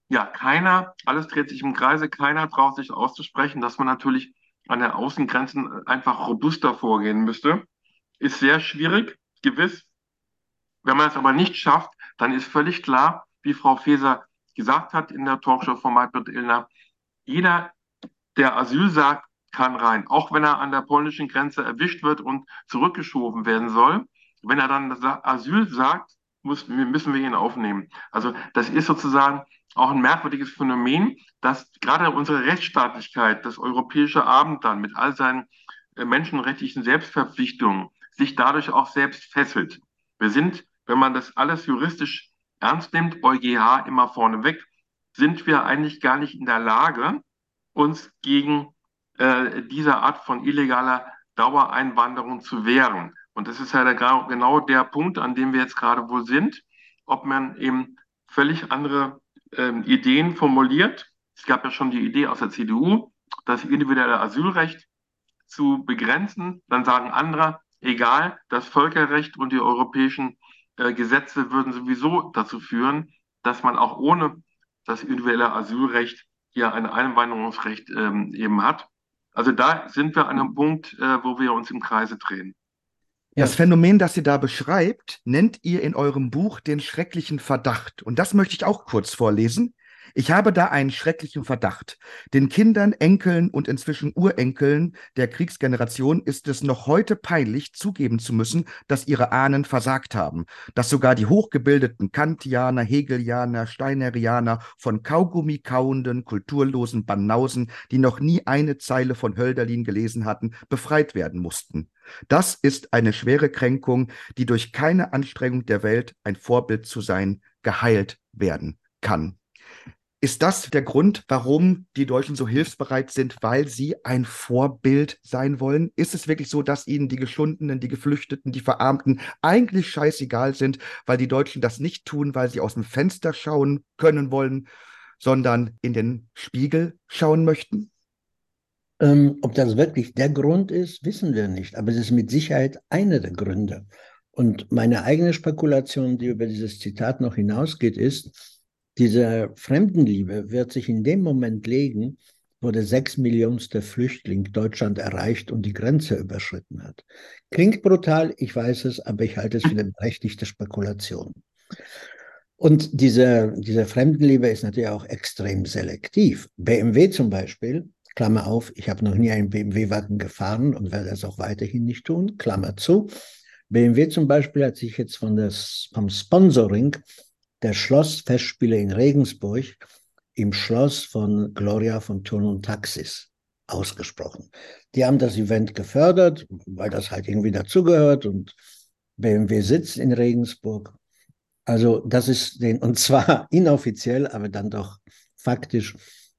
ja, keiner, alles dreht sich im Kreise, keiner traut sich auszusprechen, dass man natürlich an den Außengrenzen einfach robuster vorgehen müsste. Ist sehr schwierig, gewiss. Wenn man es aber nicht schafft, dann ist völlig klar, wie Frau Faeser gesagt hat in der Talkshow von Maybrit Illner, jeder, der Asyl sagt, kann rein. Auch wenn er an der polnischen Grenze erwischt wird und zurückgeschoben werden soll. Wenn er dann Asyl sagt, müssen wir ihn aufnehmen. Also das ist sozusagen auch ein merkwürdiges Phänomen, dass gerade unsere Rechtsstaatlichkeit, das europäische Abendland mit all seinen äh, menschenrechtlichen Selbstverpflichtungen sich dadurch auch selbst fesselt. Wir sind, wenn man das alles juristisch ernst nimmt, EuGH immer vorneweg, sind wir eigentlich gar nicht in der Lage, uns gegen äh, diese Art von illegaler Dauereinwanderung zu wehren. Und das ist ja der, genau der Punkt, an dem wir jetzt gerade wohl sind, ob man eben völlig andere ähm, Ideen formuliert. Es gab ja schon die Idee aus der CDU, das individuelle Asylrecht zu begrenzen. Dann sagen andere, egal, das Völkerrecht und die europäischen äh, Gesetze würden sowieso dazu führen, dass man auch ohne das individuelle Asylrecht hier ein Einwanderungsrecht ähm, eben hat. Also da sind wir an einem Punkt, äh, wo wir uns im Kreise drehen. Das Phänomen, das ihr da beschreibt, nennt ihr in eurem Buch den schrecklichen Verdacht. Und das möchte ich auch kurz vorlesen. Ich habe da einen schrecklichen Verdacht. Den Kindern, Enkeln und inzwischen Urenkeln der Kriegsgeneration ist es noch heute peinlich, zugeben zu müssen, dass ihre Ahnen versagt haben, dass sogar die hochgebildeten Kantianer, Hegelianer, Steinerianer von Kaugummi kauenden, kulturlosen Banausen, die noch nie eine Zeile von Hölderlin gelesen hatten, befreit werden mussten. Das ist eine schwere Kränkung, die durch keine Anstrengung der Welt, ein Vorbild zu sein, geheilt werden kann. Ist das der Grund, warum die Deutschen so hilfsbereit sind, weil sie ein Vorbild sein wollen? Ist es wirklich so, dass ihnen die Geschundenen, die Geflüchteten, die Verarmten eigentlich scheißegal sind, weil die Deutschen das nicht tun, weil sie aus dem Fenster schauen können wollen, sondern in den Spiegel schauen möchten? Ähm, ob das wirklich der Grund ist, wissen wir nicht. Aber es ist mit Sicherheit einer der Gründe. Und meine eigene Spekulation, die über dieses Zitat noch hinausgeht, ist, diese Fremdenliebe wird sich in dem Moment legen, wo der sechs Millionste Flüchtling Deutschland erreicht und die Grenze überschritten hat. Klingt brutal, ich weiß es, aber ich halte es für eine berechtigte Spekulation. Und diese, diese Fremdenliebe ist natürlich auch extrem selektiv. BMW zum Beispiel, Klammer auf, ich habe noch nie einen BMW-Wagen gefahren und werde das auch weiterhin nicht tun, Klammer zu. BMW zum Beispiel hat sich jetzt von das, vom Sponsoring der Schlossfestspiele in Regensburg im Schloss von Gloria von Turn und Taxis ausgesprochen. Die haben das Event gefördert, weil das halt irgendwie dazugehört und BMW sitzt in Regensburg. Also das ist den, und zwar inoffiziell, aber dann doch faktisch,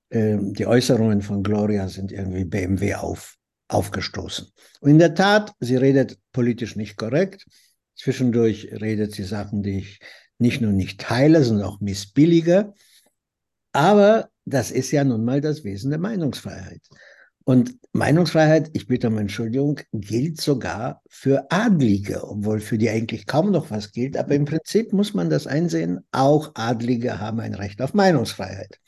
äh, die Äußerungen von Gloria sind irgendwie BMW auf, aufgestoßen. Und in der Tat, sie redet politisch nicht korrekt. Zwischendurch redet sie Sachen, die ich nicht nur nicht teile, sondern auch missbillige. Aber das ist ja nun mal das Wesen der Meinungsfreiheit. Und Meinungsfreiheit, ich bitte um Entschuldigung, gilt sogar für Adlige, obwohl für die eigentlich kaum noch was gilt. Aber im Prinzip muss man das einsehen, auch Adlige haben ein Recht auf Meinungsfreiheit.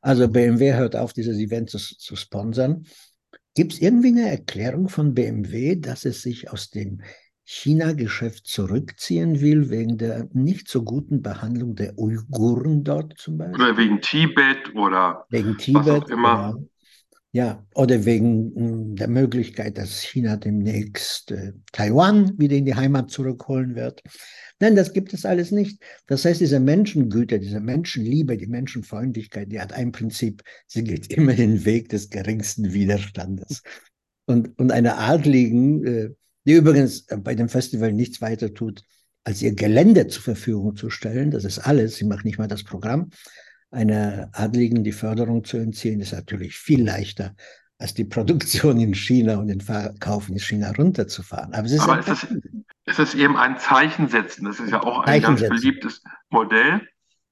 Also BMW hört auf, dieses Event zu, zu sponsern. Gibt es irgendwie eine Erklärung von BMW, dass es sich aus dem China-Geschäft zurückziehen will, wegen der nicht so guten Behandlung der Uiguren dort zum Beispiel. Oder wegen Tibet oder wegen Tibet, was auch immer. Genau. Ja, oder wegen hm, der Möglichkeit, dass China demnächst äh, Taiwan wieder in die Heimat zurückholen wird. Nein, das gibt es alles nicht. Das heißt, diese Menschengüte, diese Menschenliebe, die Menschenfreundlichkeit, die hat ein Prinzip. Sie geht immer den Weg des geringsten Widerstandes. Und, und eine Adligen, äh, die übrigens äh, bei dem Festival nichts weiter tut, als ihr Gelände zur Verfügung zu stellen. Das ist alles. Sie macht nicht mal das Programm. Einer Adligen die Förderung zu entziehen, ist natürlich viel leichter, als die Produktion in China und den Verkauf in China runterzufahren. Aber, es ist, Aber es, ist, es ist eben ein Zeichen setzen. Das ist ja auch ein ganz beliebtes Modell.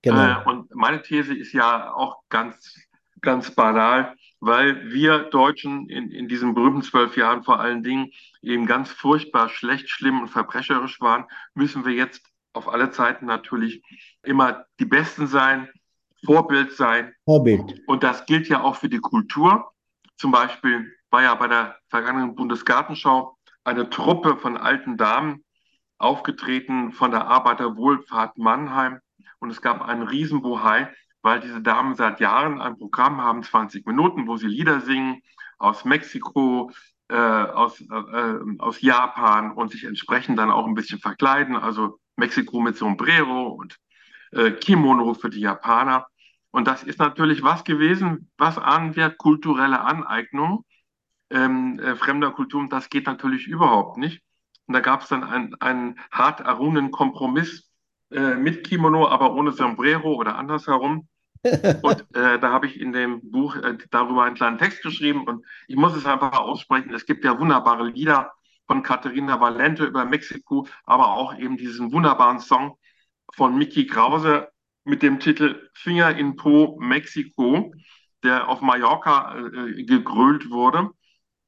Genau. Äh, und meine These ist ja auch ganz, ganz banal weil wir Deutschen in, in diesen berühmten zwölf Jahren vor allen Dingen eben ganz furchtbar schlecht, schlimm und verbrecherisch waren, müssen wir jetzt auf alle Zeiten natürlich immer die Besten sein, Vorbild sein. Vorbild. Und das gilt ja auch für die Kultur. Zum Beispiel war ja bei der vergangenen Bundesgartenschau eine Truppe von alten Damen aufgetreten von der Arbeiterwohlfahrt Mannheim. Und es gab einen Riesenbohai, weil diese Damen seit Jahren ein Programm haben, 20 Minuten, wo sie Lieder singen aus Mexiko, äh, aus, äh, aus Japan und sich entsprechend dann auch ein bisschen verkleiden. Also Mexiko mit Sombrero und äh, Kimono für die Japaner. Und das ist natürlich was gewesen, was anwirkt, kulturelle Aneignung ähm, äh, fremder Kultur. Und das geht natürlich überhaupt nicht. Und da gab es dann einen, einen hart errungenen Kompromiss äh, mit Kimono, aber ohne Sombrero oder andersherum. Und äh, da habe ich in dem Buch äh, darüber einen kleinen Text geschrieben und ich muss es einfach aussprechen. Es gibt ja wunderbare Lieder von Katharina Valente über Mexiko, aber auch eben diesen wunderbaren Song von Mickey Krause mit dem Titel Finger in Po Mexiko, der auf Mallorca äh, gegrölt wurde.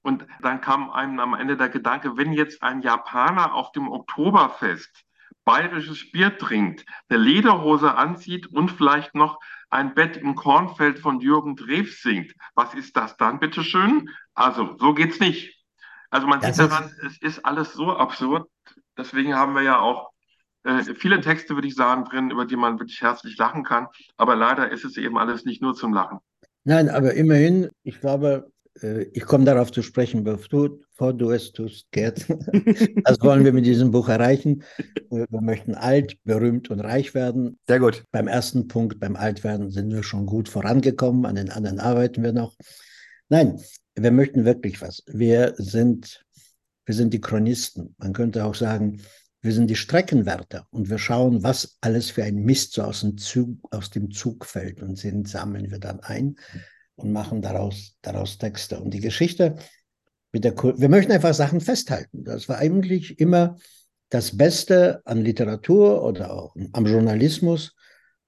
Und dann kam einem am Ende der Gedanke, wenn jetzt ein Japaner auf dem Oktoberfest bayerisches Bier trinkt, eine Lederhose anzieht und vielleicht noch ein Bett im Kornfeld von Jürgen Drews singt, was ist das dann, bitteschön? Also, so geht's nicht. Also man das sieht daran, es ist alles so absurd. Deswegen haben wir ja auch äh, viele Texte, würde ich sagen, drin, über die man wirklich herzlich lachen kann. Aber leider ist es eben alles nicht nur zum Lachen. Nein, aber immerhin, ich glaube, ich komme darauf zu sprechen, bevor du es tust, Gerd. Das wollen wir mit diesem Buch erreichen. Wir möchten alt, berühmt und reich werden. Sehr gut. Beim ersten Punkt, beim Altwerden, sind wir schon gut vorangekommen. An den anderen arbeiten wir noch. Nein, wir möchten wirklich was. Wir sind, wir sind die Chronisten. Man könnte auch sagen, wir sind die Streckenwärter und wir schauen, was alles für ein Mist so aus dem Zug, aus dem Zug fällt und den sammeln wir dann ein und machen daraus, daraus Texte. Und die Geschichte mit der, wir möchten einfach Sachen festhalten. Das war eigentlich immer das Beste an Literatur oder auch am Journalismus,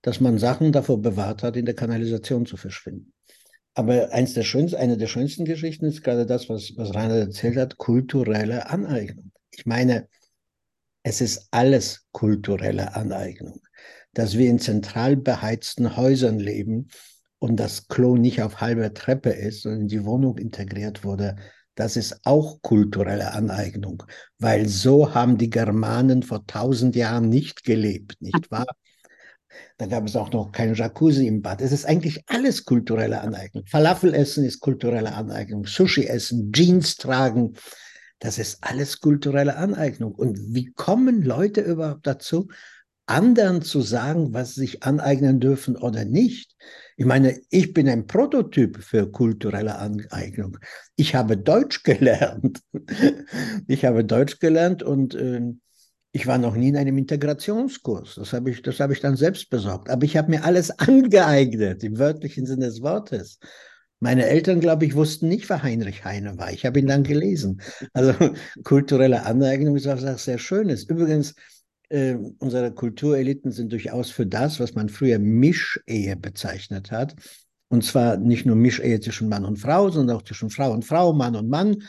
dass man Sachen davor bewahrt hat, in der Kanalisation zu verschwinden. Aber eins der schönsten, eine der schönsten Geschichten ist gerade das, was, was Rainer erzählt hat, kulturelle Aneignung. Ich meine, es ist alles kulturelle Aneignung. Dass wir in zentral beheizten Häusern leben, und das Klo nicht auf halber Treppe ist und in die Wohnung integriert wurde, das ist auch kulturelle Aneignung, weil so haben die Germanen vor tausend Jahren nicht gelebt, nicht wahr? Da gab es auch noch kein Jacuzzi im Bad. Es ist eigentlich alles kulturelle Aneignung. Falafel essen ist kulturelle Aneignung. Sushi essen, Jeans tragen, das ist alles kulturelle Aneignung. Und wie kommen Leute überhaupt dazu, anderen zu sagen, was sie sich aneignen dürfen oder nicht? Ich meine, ich bin ein Prototyp für kulturelle Aneignung. Ich habe Deutsch gelernt. Ich habe Deutsch gelernt und äh, ich war noch nie in einem Integrationskurs. Das habe ich, das ich dann selbst besorgt. Aber ich habe mir alles angeeignet, im wörtlichen Sinne des Wortes. Meine Eltern, glaube ich, wussten nicht, wer Heinrich Heine war. Ich habe ihn dann gelesen. Also kulturelle Aneignung ist auch sehr Schönes. Übrigens, äh, unsere Kultureliten sind durchaus für das, was man früher Mischehe bezeichnet hat. Und zwar nicht nur Mischehe zwischen Mann und Frau, sondern auch zwischen Frau und Frau, Mann und Mann.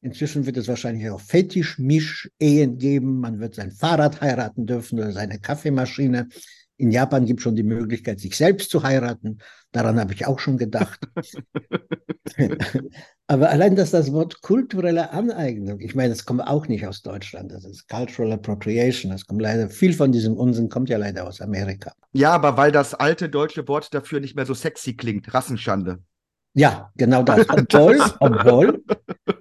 Inzwischen wird es wahrscheinlich auch Fetisch-Mischehen geben. Man wird sein Fahrrad heiraten dürfen oder seine Kaffeemaschine. In Japan gibt es schon die Möglichkeit, sich selbst zu heiraten. Daran habe ich auch schon gedacht. Aber allein, dass das Wort kulturelle Aneignung, ich meine, das kommt auch nicht aus Deutschland, das ist Cultural Appropriation, das kommt leider, viel von diesem Unsinn kommt ja leider aus Amerika. Ja, aber weil das alte deutsche Wort dafür nicht mehr so sexy klingt, Rassenschande. Ja, genau das. Obwohl, obwohl,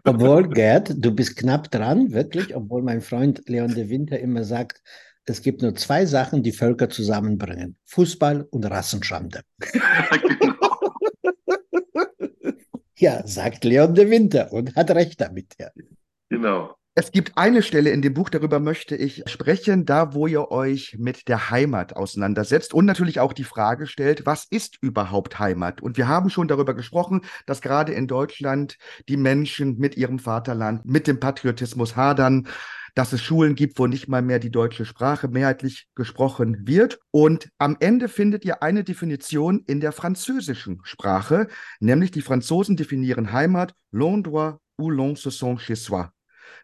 obwohl, Gerd, du bist knapp dran, wirklich, obwohl mein Freund Leon de Winter immer sagt, es gibt nur zwei Sachen, die Völker zusammenbringen. Fußball und Rassenschande. genau. Ja, sagt Leon de Winter und hat recht damit. Ja. Genau. Es gibt eine Stelle in dem Buch, darüber möchte ich sprechen, da wo ihr euch mit der Heimat auseinandersetzt und natürlich auch die Frage stellt, was ist überhaupt Heimat? Und wir haben schon darüber gesprochen, dass gerade in Deutschland die Menschen mit ihrem Vaterland, mit dem Patriotismus hadern, dass es Schulen gibt, wo nicht mal mehr die deutsche Sprache mehrheitlich gesprochen wird. Und am Ende findet ihr eine Definition in der französischen Sprache, nämlich die Franzosen definieren Heimat l'endroit où l'on se sent chez soi.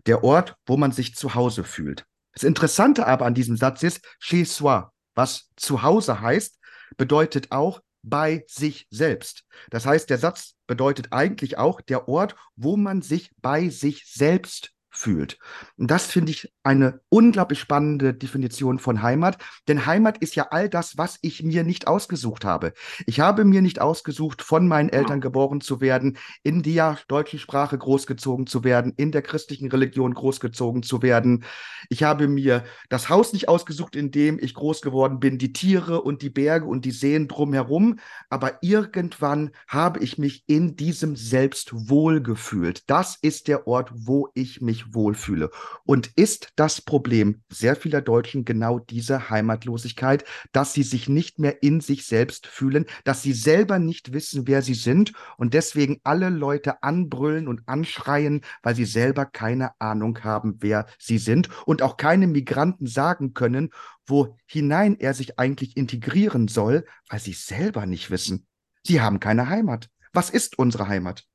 Der Ort, wo man sich zu Hause fühlt. Das Interessante aber an diesem Satz ist chez soi, was zu Hause heißt, bedeutet auch bei sich selbst. Das heißt, der Satz bedeutet eigentlich auch der Ort, wo man sich bei sich selbst fühlt. Und das finde ich eine unglaublich spannende Definition von Heimat, denn Heimat ist ja all das, was ich mir nicht ausgesucht habe. Ich habe mir nicht ausgesucht, von meinen Eltern geboren zu werden, in der deutschen Sprache großgezogen zu werden, in der christlichen Religion großgezogen zu werden. Ich habe mir das Haus nicht ausgesucht, in dem ich groß geworden bin, die Tiere und die Berge und die Seen drumherum, aber irgendwann habe ich mich in diesem Selbst wohlgefühlt. Das ist der Ort, wo ich mich wohlfühle. Und ist das Problem sehr vieler Deutschen genau diese Heimatlosigkeit, dass sie sich nicht mehr in sich selbst fühlen, dass sie selber nicht wissen, wer sie sind und deswegen alle Leute anbrüllen und anschreien, weil sie selber keine Ahnung haben, wer sie sind und auch keine Migranten sagen können, wo hinein er sich eigentlich integrieren soll, weil sie selber nicht wissen. Sie haben keine Heimat. Was ist unsere Heimat?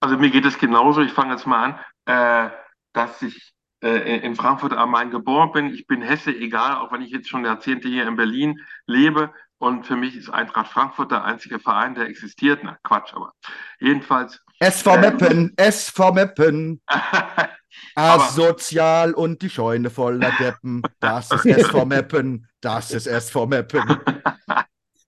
Also mir geht es genauso. Ich fange jetzt mal an, äh, dass ich äh, in Frankfurt am Main geboren bin. Ich bin Hesse, egal, auch wenn ich jetzt schon Jahrzehnte hier in Berlin lebe. Und für mich ist Eintracht Frankfurt der einzige Verein, der existiert. Na, Quatsch, aber jedenfalls. SV äh, Meppen, SV Meppen. Asozial und die Scheune voller Deppen. Das ist SV Meppen. Das ist SV Meppen.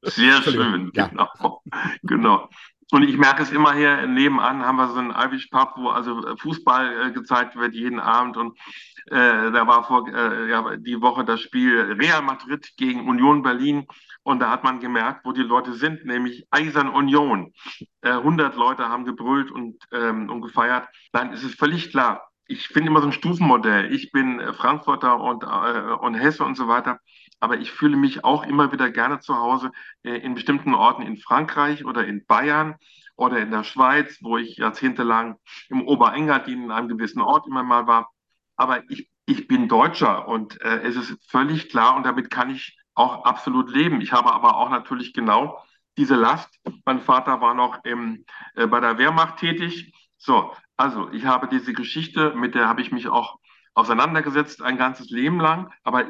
Sehr schön, ja. genau. genau. Und ich merke es immer hier nebenan, haben wir so einen Irish Pub, wo also Fußball äh, gezeigt wird jeden Abend. Und äh, da war vor äh, ja, die Woche das Spiel Real Madrid gegen Union Berlin. Und da hat man gemerkt, wo die Leute sind, nämlich Eisern Union. Äh, 100 Leute haben gebrüllt und, ähm, und gefeiert. Ist es völlig klar. Ich finde immer so ein Stufenmodell. Ich bin äh, Frankfurter und, äh, und Hesse und so weiter aber ich fühle mich auch immer wieder gerne zu Hause äh, in bestimmten Orten in Frankreich oder in Bayern oder in der Schweiz, wo ich jahrzehntelang im Oberengadin in einem gewissen Ort immer mal war. Aber ich, ich bin Deutscher und äh, es ist völlig klar und damit kann ich auch absolut leben. Ich habe aber auch natürlich genau diese Last. Mein Vater war noch im, äh, bei der Wehrmacht tätig. So, also ich habe diese Geschichte, mit der habe ich mich auch auseinandergesetzt ein ganzes Leben lang. Aber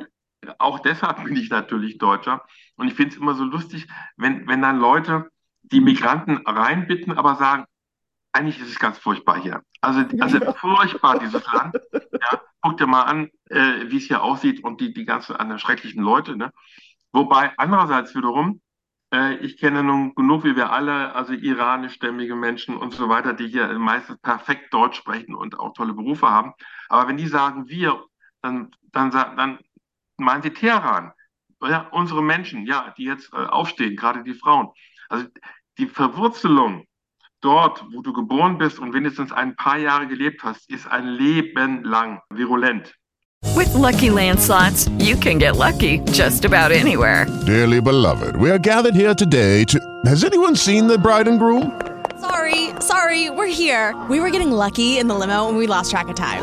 auch deshalb bin ich natürlich Deutscher. Und ich finde es immer so lustig, wenn, wenn dann Leute die Migranten reinbitten, aber sagen, eigentlich ist es ganz furchtbar hier. Also, also furchtbar, dieses Land. Ja, guck dir mal an, äh, wie es hier aussieht und die, die ganzen anderen schrecklichen Leute. Ne? Wobei andererseits wiederum, äh, ich kenne nun genug wie wir alle, also iranischstämmige Menschen und so weiter, die hier meistens perfekt Deutsch sprechen und auch tolle Berufe haben. Aber wenn die sagen wir, dann, dann, dann meinen Sie Teheran? Ja, unsere Menschen, ja, die jetzt äh, aufstehen, gerade die Frauen. Also die Verwurzelung dort, wo du geboren bist und wenigstens ein paar Jahre gelebt hast, ist ein Leben lang virulent. With lucky landslots, you can get lucky just about anywhere. Dearly beloved, we are gathered here today to. Has anyone seen the bride and groom? Sorry, sorry, we're here. We were getting lucky in the limo and we lost track of time.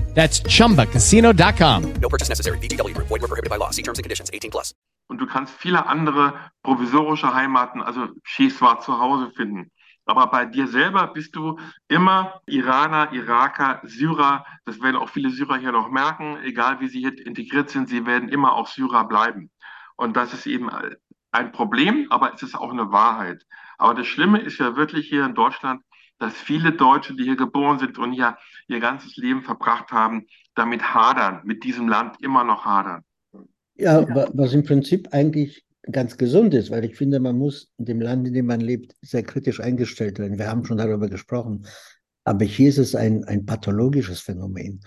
That's chumbacasino.com. No purchase necessary. BGW. Void were prohibited by law. See terms and conditions 18 plus. Und du kannst viele andere provisorische Heimaten, also Schießwar zu Hause finden. Aber bei dir selber bist du immer Iraner, Iraker, Syrer. Das werden auch viele Syrer hier noch merken. Egal wie sie hier integriert sind, sie werden immer auch Syrer bleiben. Und das ist eben ein Problem, aber es ist auch eine Wahrheit. Aber das Schlimme ist ja wirklich hier in Deutschland, dass viele Deutsche, die hier geboren sind und hier ihr ganzes Leben verbracht haben, damit hadern, mit diesem Land immer noch hadern. Ja, was im Prinzip eigentlich ganz gesund ist, weil ich finde, man muss dem Land, in dem man lebt, sehr kritisch eingestellt werden. Wir haben schon darüber gesprochen. Aber hier ist es ein, ein pathologisches Phänomen.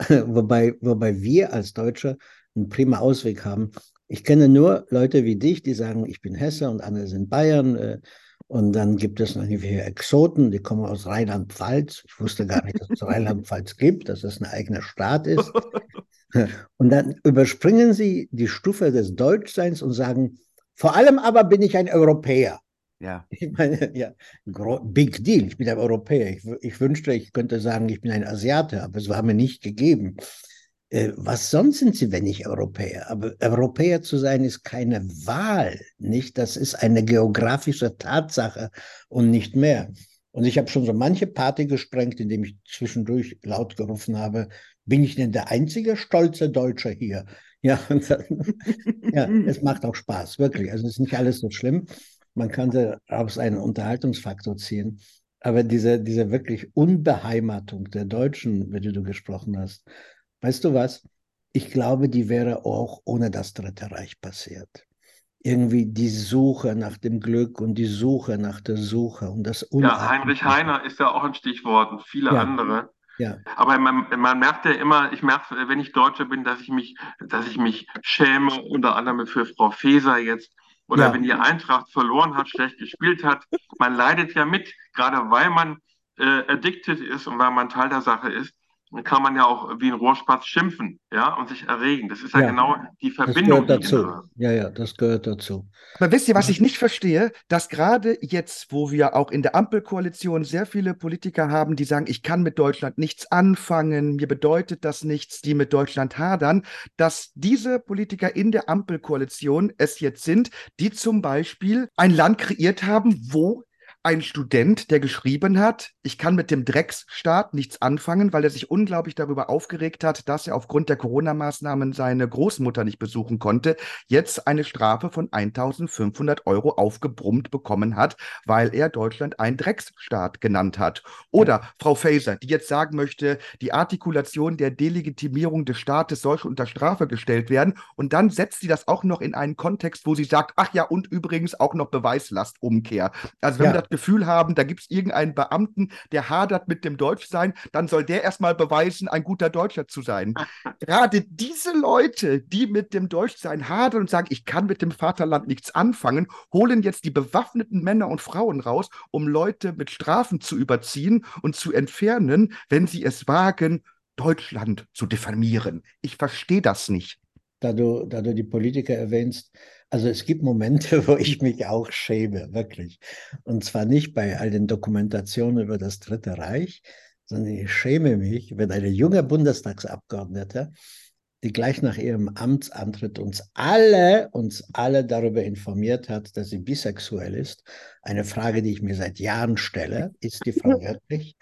wobei, wobei wir als Deutsche einen prima Ausweg haben. Ich kenne nur Leute wie dich, die sagen, ich bin Hesse und andere sind Bayern. Und dann gibt es noch irgendwelche Exoten, die kommen aus Rheinland-Pfalz. Ich wusste gar nicht, dass es Rheinland-Pfalz gibt, dass es ein eigener Staat ist. Und dann überspringen sie die Stufe des Deutschseins und sagen, vor allem aber bin ich ein Europäer. Ja. Ich meine, ja, big deal, ich bin ein Europäer. Ich, ich, wünschte, ich könnte sagen, ich bin ein Asiate, aber es war mir nicht gegeben. Äh, was sonst sind sie, wenn nicht Europäer? Aber Europäer zu sein ist keine Wahl, nicht? Das ist eine geografische Tatsache und nicht mehr. Und ich habe schon so manche Party gesprengt, indem ich zwischendurch laut gerufen habe, bin ich denn der einzige stolze Deutsche hier? Ja, dann, ja, es macht auch Spaß, wirklich. Also es ist nicht alles so schlimm. Man kann daraus einen Unterhaltungsfaktor ziehen. Aber diese, diese wirklich Unbeheimatung der Deutschen, über die du gesprochen hast, weißt du was? Ich glaube, die wäre auch ohne das Dritte Reich passiert. Irgendwie die Suche nach dem Glück und die Suche nach der Suche und das Ja, Heinrich Heiner ist ja auch ein Stichwort und viele Ja. andere. Ja. Aber man, man merkt ja immer, ich merke, wenn ich Deutscher bin, dass ich mich, dass ich mich schäme, unter anderem für Frau Faeser jetzt. Oder Ja. wenn die Eintracht verloren hat, schlecht gespielt hat. Man leidet ja mit, gerade weil man äh, addicted ist und weil man Teil der Sache ist. Dann kann man ja auch wie ein Rohrspatz schimpfen, ja, und sich erregen. Das ist ja, Ja. genau die Das Verbindung, gehört die dazu. Ja, ja, das gehört dazu. Aber wisst ihr, was ich nicht verstehe? Dass gerade jetzt, wo wir auch in der Ampelkoalition sehr viele Politiker haben, die sagen, ich kann mit Deutschland nichts anfangen, mir bedeutet das nichts, die mit Deutschland hadern, dass diese Politiker in der Ampelkoalition es jetzt sind, die zum Beispiel ein Land kreiert haben, wo ein Student, der geschrieben hat, ich kann mit dem Drecksstaat nichts anfangen, weil er sich unglaublich darüber aufgeregt hat, dass er aufgrund der Corona-Maßnahmen seine Großmutter nicht besuchen konnte, jetzt eine Strafe von 1500 Euro aufgebrummt bekommen hat, weil er Deutschland einen Drecksstaat genannt hat. Oder Frau Faeser, die jetzt sagen möchte, die Artikulation der Delegitimierung des Staates soll schon unter Strafe gestellt werden. Und dann setzt sie das auch noch in einen Kontext, wo sie sagt, ach ja, und übrigens auch noch Beweislastumkehr. Also wenn Ja. wir das Gefühl haben, da gibt es irgendeinen Beamten, der hadert mit dem Deutschsein, dann soll der erstmal beweisen, ein guter Deutscher zu sein. Gerade diese Leute, die mit dem Deutschsein hadern und sagen, ich kann mit dem Vaterland nichts anfangen, holen jetzt die bewaffneten Männer und Frauen raus, um Leute mit Strafen zu überziehen und zu entfernen, wenn sie es wagen, Deutschland zu diffamieren. Ich verstehe das nicht. da du, da du die Politiker erwähnst, also es gibt Momente, wo ich mich auch schäme, wirklich. Und zwar nicht bei all den Dokumentationen über das Dritte Reich, sondern ich schäme mich, wenn eine junge Bundestagsabgeordnete, die gleich nach ihrem Amtsantritt uns alle, uns alle darüber informiert hat, dass sie bisexuell ist. Eine Frage, die ich mir seit Jahren stelle, ist die Frau wirklich?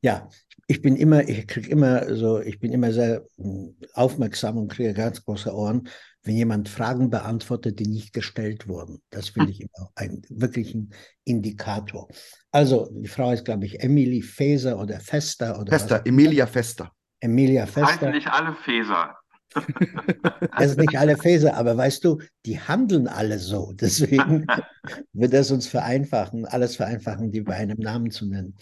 Ja, ich bin immer, ich kriege immer so, ich bin immer sehr mm, aufmerksam und kriege ganz große Ohren, wenn jemand Fragen beantwortet, die nicht gestellt wurden. Das finde ich immer ein wirklichen Indikator. Also, die Frau ist, glaube ich, Emily Feser oder Fester oder Fester, was? Emilia Fester. Emilia Heißen Fester. nicht alle Feser. Es sind nicht alle Feser, aber weißt du, die handeln alle so. Deswegen wird es uns vereinfachen, alles vereinfachen, die bei einem Namen zu nennen.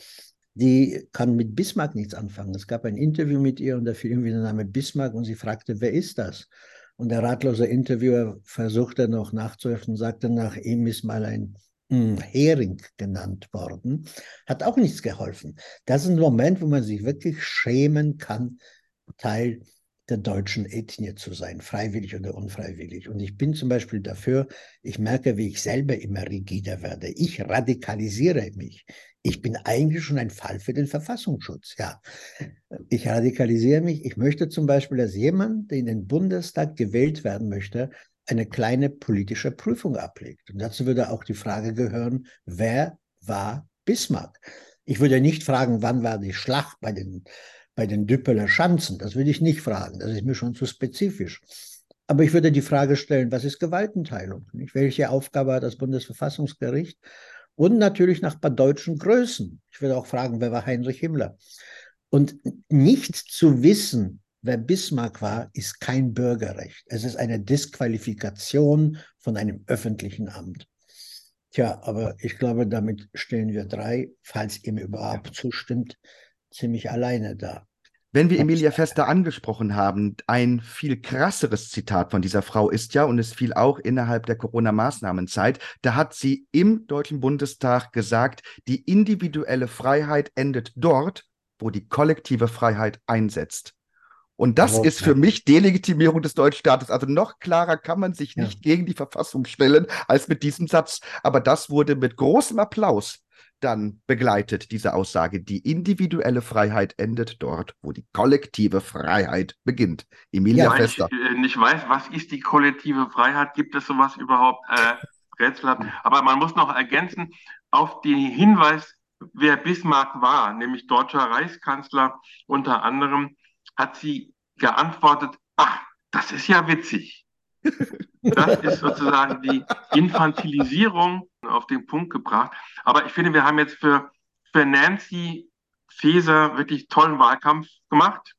Die kann mit Bismarck nichts anfangen. Es gab ein Interview mit ihr und da fiel irgendwie der Name Bismarck und sie fragte, wer ist das? Und der ratlose Interviewer versuchte noch nachzuhelfen sagte, nach ihm ist mal ein hm, Hering genannt worden. Hat auch nichts geholfen. Das ist ein Moment, wo man sich wirklich schämen kann, Teil der deutschen Ethnie zu sein, freiwillig oder unfreiwillig. Und ich bin zum Beispiel dafür, ich merke, wie ich selber immer rigider werde. Ich radikalisiere mich. Ich bin eigentlich schon ein Fall für den Verfassungsschutz. Ja, ich radikalisiere mich. Ich möchte zum Beispiel, dass jemand, der in den Bundestag gewählt werden möchte, eine kleine politische Prüfung ablegt. Und dazu würde auch die Frage gehören, wer war Bismarck? Ich würde nicht fragen, wann war die Schlacht bei den bei den Düppeler Schanzen. Das würde ich nicht fragen. Das ist mir schon zu spezifisch. Aber ich würde die Frage stellen, was ist Gewaltenteilung? Nicht? Welche Aufgabe hat das Bundesverfassungsgericht? Und natürlich nach paar deutschen Größen. Ich würde auch fragen, wer war Heinrich Himmler? Und nicht zu wissen, wer Bismarck war, ist kein Bürgerrecht. Es ist eine Disqualifikation von einem öffentlichen Amt. Tja, aber ich glaube, damit stellen wir drei, falls ihr mir überhaupt zustimmt, ziemlich alleine da. Wenn wir Emilia Fester angesprochen haben, ein viel krasseres Zitat von dieser Frau ist ja, und es fiel auch innerhalb der Corona-Maßnahmenzeit, da hat sie im Deutschen Bundestag gesagt, die individuelle Freiheit endet dort, wo die kollektive Freiheit einsetzt. Und das ist für mich Delegitimierung des deutschen Staates. Also noch klarer kann man sich nicht ja. gegen die Verfassung stellen als mit diesem Satz. Aber das wurde mit großem Applaus dann begleitet, diese Aussage. Die individuelle Freiheit endet dort, wo die kollektive Freiheit beginnt. Emilia ja, Fester. Ich äh, nicht weiß, was ist die kollektive Freiheit? Gibt es sowas überhaupt? Äh, rätselhaft. Aber man muss noch ergänzen auf den Hinweis, wer Bismarck war, nämlich deutscher Reichskanzler unter anderem, hat sie geantwortet, ach, das ist ja witzig. Das ist sozusagen die Infantilisierung auf den Punkt gebracht. Aber ich finde, wir haben jetzt für, für Nancy Faeser wirklich tollen Wahlkampf gemacht.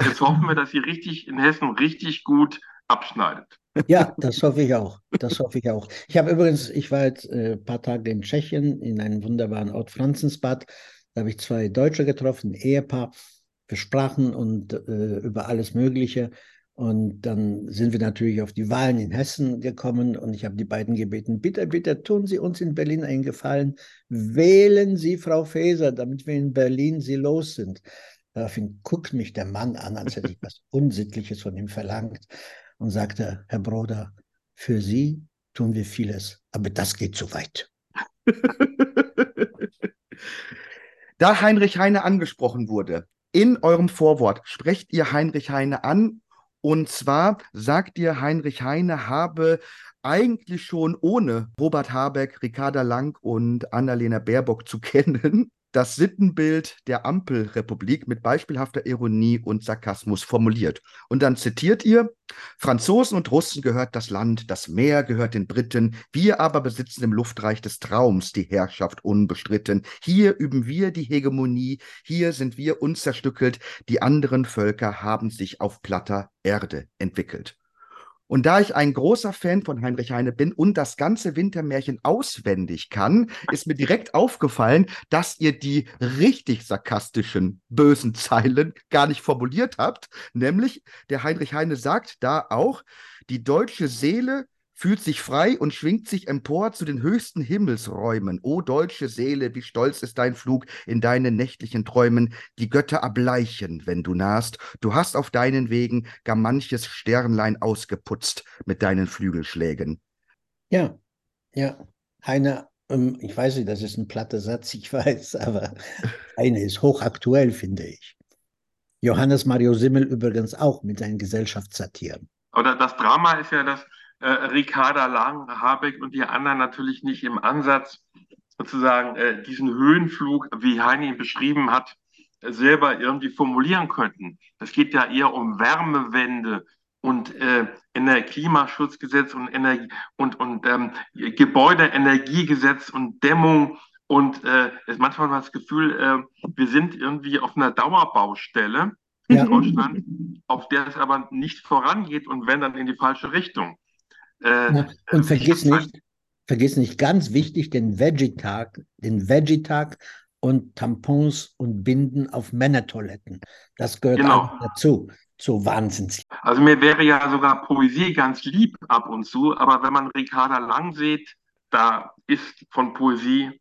Jetzt hoffen wir, dass sie richtig in Hessen richtig gut abschneidet. Ja, das hoffe ich auch. Das hoffe ich auch. Ich habe übrigens, ich war jetzt äh, ein paar Tage in Tschechien, in einem wunderbaren Ort Franzensbad. Da habe ich zwei Deutsche getroffen, ein Ehepaar. Wir sprachen und äh, über alles Mögliche. Und dann sind wir natürlich auf die Wahlen in Hessen gekommen und ich habe die beiden gebeten, bitte, bitte tun Sie uns in Berlin einen Gefallen, wählen Sie Frau Faeser, damit wir in Berlin Sie los sind. Daraufhin guckt mich der Mann an, als hätte ich was Unsittliches von ihm verlangt und sagte, Herr Broder, für Sie tun wir vieles, aber das geht zu weit. da Heinrich Heine angesprochen wurde, in eurem Vorwort sprecht ihr Heinrich Heine an und zwar sagt dir Heinrich Heine habe eigentlich schon ohne Robert Habeck, Ricarda Lang und Annalena Baerbock zu kennen, das Sittenbild der Ampelrepublik mit beispielhafter Ironie und Sarkasmus formuliert. Und dann zitiert ihr, Franzosen und Russen gehört das Land, das Meer gehört den Briten, wir aber besitzen im Luftreich des Traums die Herrschaft unbestritten. Hier üben wir die Hegemonie, hier sind wir unzerstückelt, die anderen Völker haben sich auf platter Erde entwickelt. Und da ich ein großer Fan von Heinrich Heine bin und das ganze Wintermärchen auswendig kann, ist mir direkt aufgefallen, dass ihr die richtig sarkastischen, bösen Zeilen gar nicht formuliert habt. Nämlich, der Heinrich Heine sagt da auch, die deutsche Seele fühlt sich frei und schwingt sich empor zu den höchsten Himmelsräumen. O deutsche Seele, wie stolz ist dein Flug in deinen nächtlichen Träumen. Die Götter erbleichen, wenn du nahst. Du hast auf deinen Wegen gar manches Sternlein ausgeputzt mit deinen Flügelschlägen. Ja, ja. Heine, ähm, ich weiß nicht, das ist ein platter Satz, ich weiß, aber Heine ist hochaktuell, finde ich. Johannes Mario Simmel übrigens auch mit seinen Gesellschaftssatiren. Oder das Drama ist ja, dass äh, Ricarda Lang, Habeck und die anderen natürlich nicht im Ansatz sozusagen äh, diesen Höhenflug, wie Heini ihn beschrieben hat, äh, selber irgendwie formulieren könnten. Es geht ja eher um Wärmewende und äh, Klimaschutzgesetz und, Energie und, und ähm, Gebäudeenergiegesetz und Dämmung. Und äh, ist manchmal das Gefühl, äh, wir sind irgendwie auf einer Dauerbaustelle in ja. Deutschland, auf der es aber nicht vorangeht und wenn dann in die falsche Richtung. Äh, ja, und vergiss nicht, vergiss nicht, ganz wichtig, den Veggie-Tag, den Veggie-Tag und Tampons und Binden auf Männertoiletten. Das gehört genau. auch dazu. So Wahnsinns. Also mir wäre ja sogar Poesie ganz lieb ab und zu, aber wenn man Ricarda Lang sieht, da ist von Poesie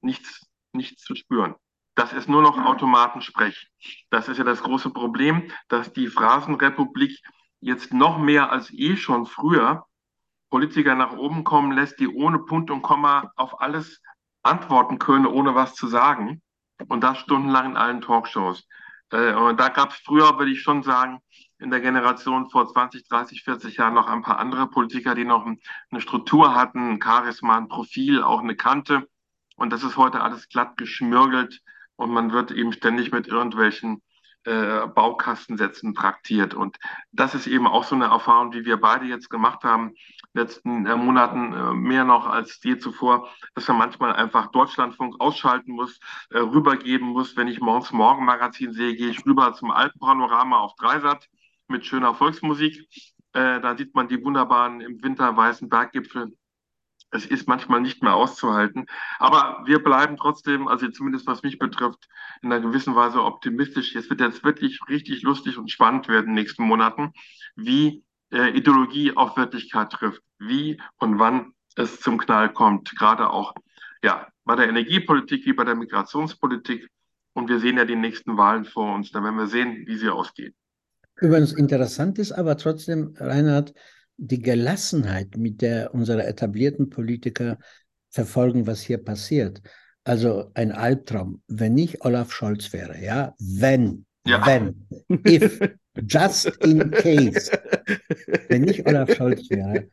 nichts, nichts zu spüren. Das ist nur noch Automatensprech. Das ist ja das große Problem, dass die Phrasenrepublik jetzt noch mehr als eh schon früher Politiker nach oben kommen lässt, die ohne Punkt und Komma auf alles antworten können, ohne was zu sagen. Und das stundenlang in allen Talkshows. Äh, und da gab es früher, würde ich schon sagen, in der Generation vor 20, 30, 40 Jahren noch ein paar andere Politiker, die noch eine Struktur hatten, ein Charisma, ein Profil, auch eine Kante. Und das ist heute alles glatt geschmürgelt und man wird eben ständig mit irgendwelchen äh, Baukastensätzen traktiert. Und das ist eben auch so eine Erfahrung, die wir beide jetzt gemacht haben, letzten äh, Monaten äh, mehr noch als je zuvor, dass man manchmal einfach Deutschlandfunk ausschalten muss, äh, rübergeben muss. Wenn ich morgens Morgenmagazin sehe, gehe ich rüber zum Alpenpanorama auf Dreisat mit schöner Volksmusik. Äh, da sieht man die wunderbaren im Winter weißen Berggipfel es ist manchmal nicht mehr auszuhalten. Aber wir bleiben trotzdem, also zumindest was mich betrifft, in einer gewissen Weise optimistisch. Es wird jetzt wirklich richtig lustig und spannend werden in den nächsten Monaten, wie äh, Ideologie auf Wirklichkeit trifft, wie und wann es zum Knall kommt, gerade auch ja, bei der Energiepolitik wie bei der Migrationspolitik. Und wir sehen ja die nächsten Wahlen vor uns. Da werden wir sehen, wie sie ausgehen. Übrigens interessant ist aber trotzdem, Reinhard, die Gelassenheit, mit der unsere etablierten Politiker verfolgen, was hier passiert. Also ein Albtraum, wenn nicht Olaf Scholz wäre, ja, wenn, ja. wenn, if, just in case, wenn nicht Olaf Scholz wäre,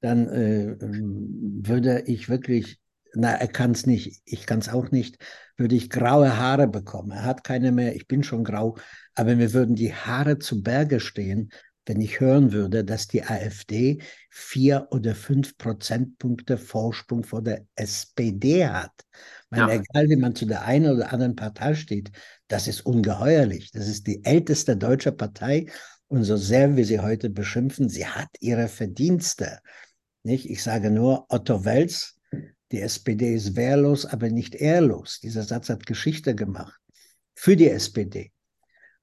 dann äh, würde ich wirklich, na, er kann es nicht, ich kann es auch nicht, würde ich graue Haare bekommen. Er hat keine mehr, ich bin schon grau, aber mir würden die Haare zu Berge stehen, wenn ich hören würde, dass die AfD vier oder fünf Prozentpunkte Vorsprung vor der SPD hat. Meine, ja. egal wie man zu der einen oder anderen Partei steht, das ist ungeheuerlich. Das ist die älteste deutsche Partei und so sehr wir sie heute beschimpfen, sie hat ihre Verdienste. Nicht? Ich sage nur Otto Wels, die SPD ist wehrlos, aber nicht ehrlos. Dieser Satz hat Geschichte gemacht für die SPD.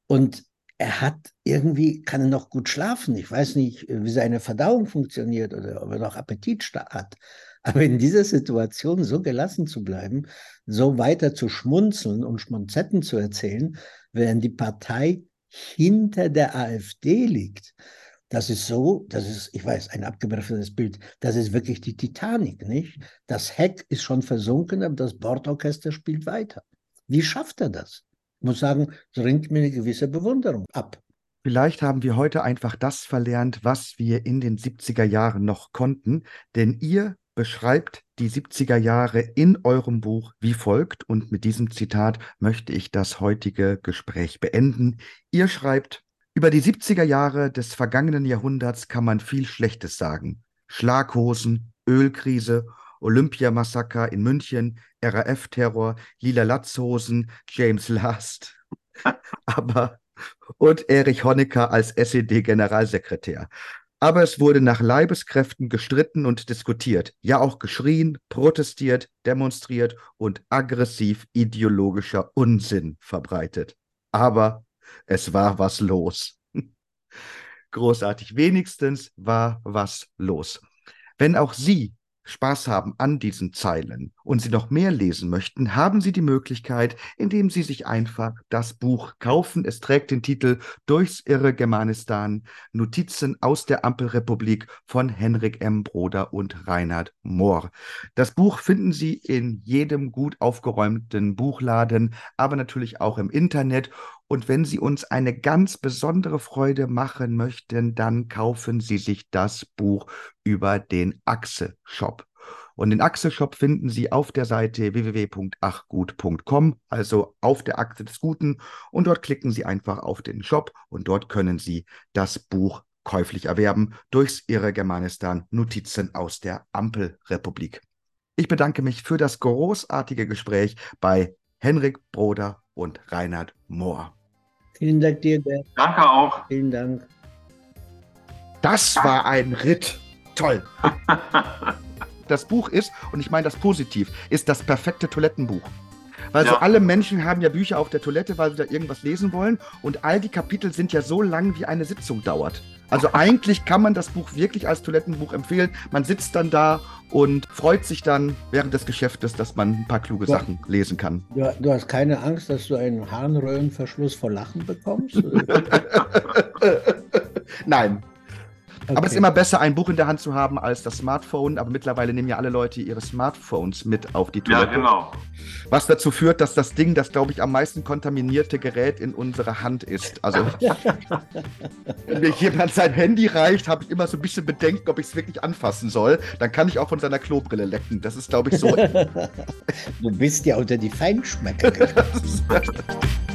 Und er hat irgendwie, kann er noch gut schlafen. Ich weiß nicht, wie seine Verdauung funktioniert oder ob er noch Appetit hat. Aber in dieser Situation so gelassen zu bleiben, so weiter zu schmunzeln und Schmonzetten zu erzählen, während die Partei hinter der AfD liegt, das ist so, das ist, ich weiß, ein abgebrechtes Bild, das ist wirklich die Titanic, nicht? Das Heck ist schon versunken, aber das Bordorchester spielt weiter. Wie schafft er das? Muss sagen, es ringt mir eine gewisse Bewunderung ab. Vielleicht haben wir heute einfach das verlernt, was wir in den 70er Jahren noch konnten, denn ihr beschreibt die 70er Jahre in eurem Buch wie folgt und mit diesem Zitat möchte ich das heutige Gespräch beenden. Ihr schreibt, über die 70er Jahre des vergangenen Jahrhunderts kann man viel Schlechtes sagen. Schlaghosen, Ölkrise, Olympiamassaker in München, RAF-Terror, lila Latzhosen, James Last, aber und Erich Honecker als SED-Generalsekretär. Aber es wurde nach Leibeskräften gestritten und diskutiert, ja auch geschrien, protestiert, demonstriert und aggressiv ideologischer Unsinn verbreitet. Aber es war was los. Großartig. Wenigstens war was los. Wenn auch Sie Spaß haben an diesen Zeilen und Sie noch mehr lesen möchten, haben Sie die Möglichkeit, indem Sie sich einfach das Buch kaufen. Es trägt den Titel Durchs irre Germanistan, Notizen aus der Ampelrepublik von Henrik M. Broder und Reinhard Mohr. Das Buch finden Sie in jedem gut aufgeräumten Buchladen, aber natürlich auch im Internet und wenn Sie uns eine ganz besondere Freude machen möchten, dann kaufen Sie sich das Buch über den Achse Shop. Und den Achse Shop finden Sie auf der Seite www.achgut.com, also auf der Achse des Guten. Und dort klicken Sie einfach auf den Shop und dort können Sie das Buch käuflich erwerben durchs Irre Germanistan Notizen aus der Ampelrepublik. Ich bedanke mich für das großartige Gespräch bei Henrik Broder und Reinhard Mohr. Vielen Dank dir, Bert. Danke auch. Vielen Dank. Das war ein Ritt. Toll. das Buch ist, und ich meine das positiv, ist das perfekte Toilettenbuch. Weil ja. so alle Menschen haben ja Bücher auf der Toilette, weil sie da irgendwas lesen wollen. Und all die Kapitel sind ja so lang, wie eine Sitzung dauert. Also eigentlich kann man das Buch wirklich als Toilettenbuch empfehlen. Man sitzt dann da und freut sich dann während des Geschäftes, dass man ein paar kluge du, Sachen lesen kann. Du, du, hast keine Angst, dass du einen Harnröhrenverschluss vor Lachen bekommst? Nein, Okay. Aber es ist immer besser, ein Buch in der Hand zu haben als das Smartphone. Aber mittlerweile nehmen ja alle Leute ihre Smartphones mit auf die Toilette. Ja, genau. Was dazu führt, dass das Ding das, glaube ich, am meisten kontaminierte Gerät in unserer Hand ist. Also, wenn mir jemand sein Handy reicht, habe ich immer so ein bisschen Bedenken, ob ich es wirklich anfassen soll. Dann kann ich auch von seiner Klobrille lecken. Das ist, glaube ich, so. du bist ja unter die Feinschmecker.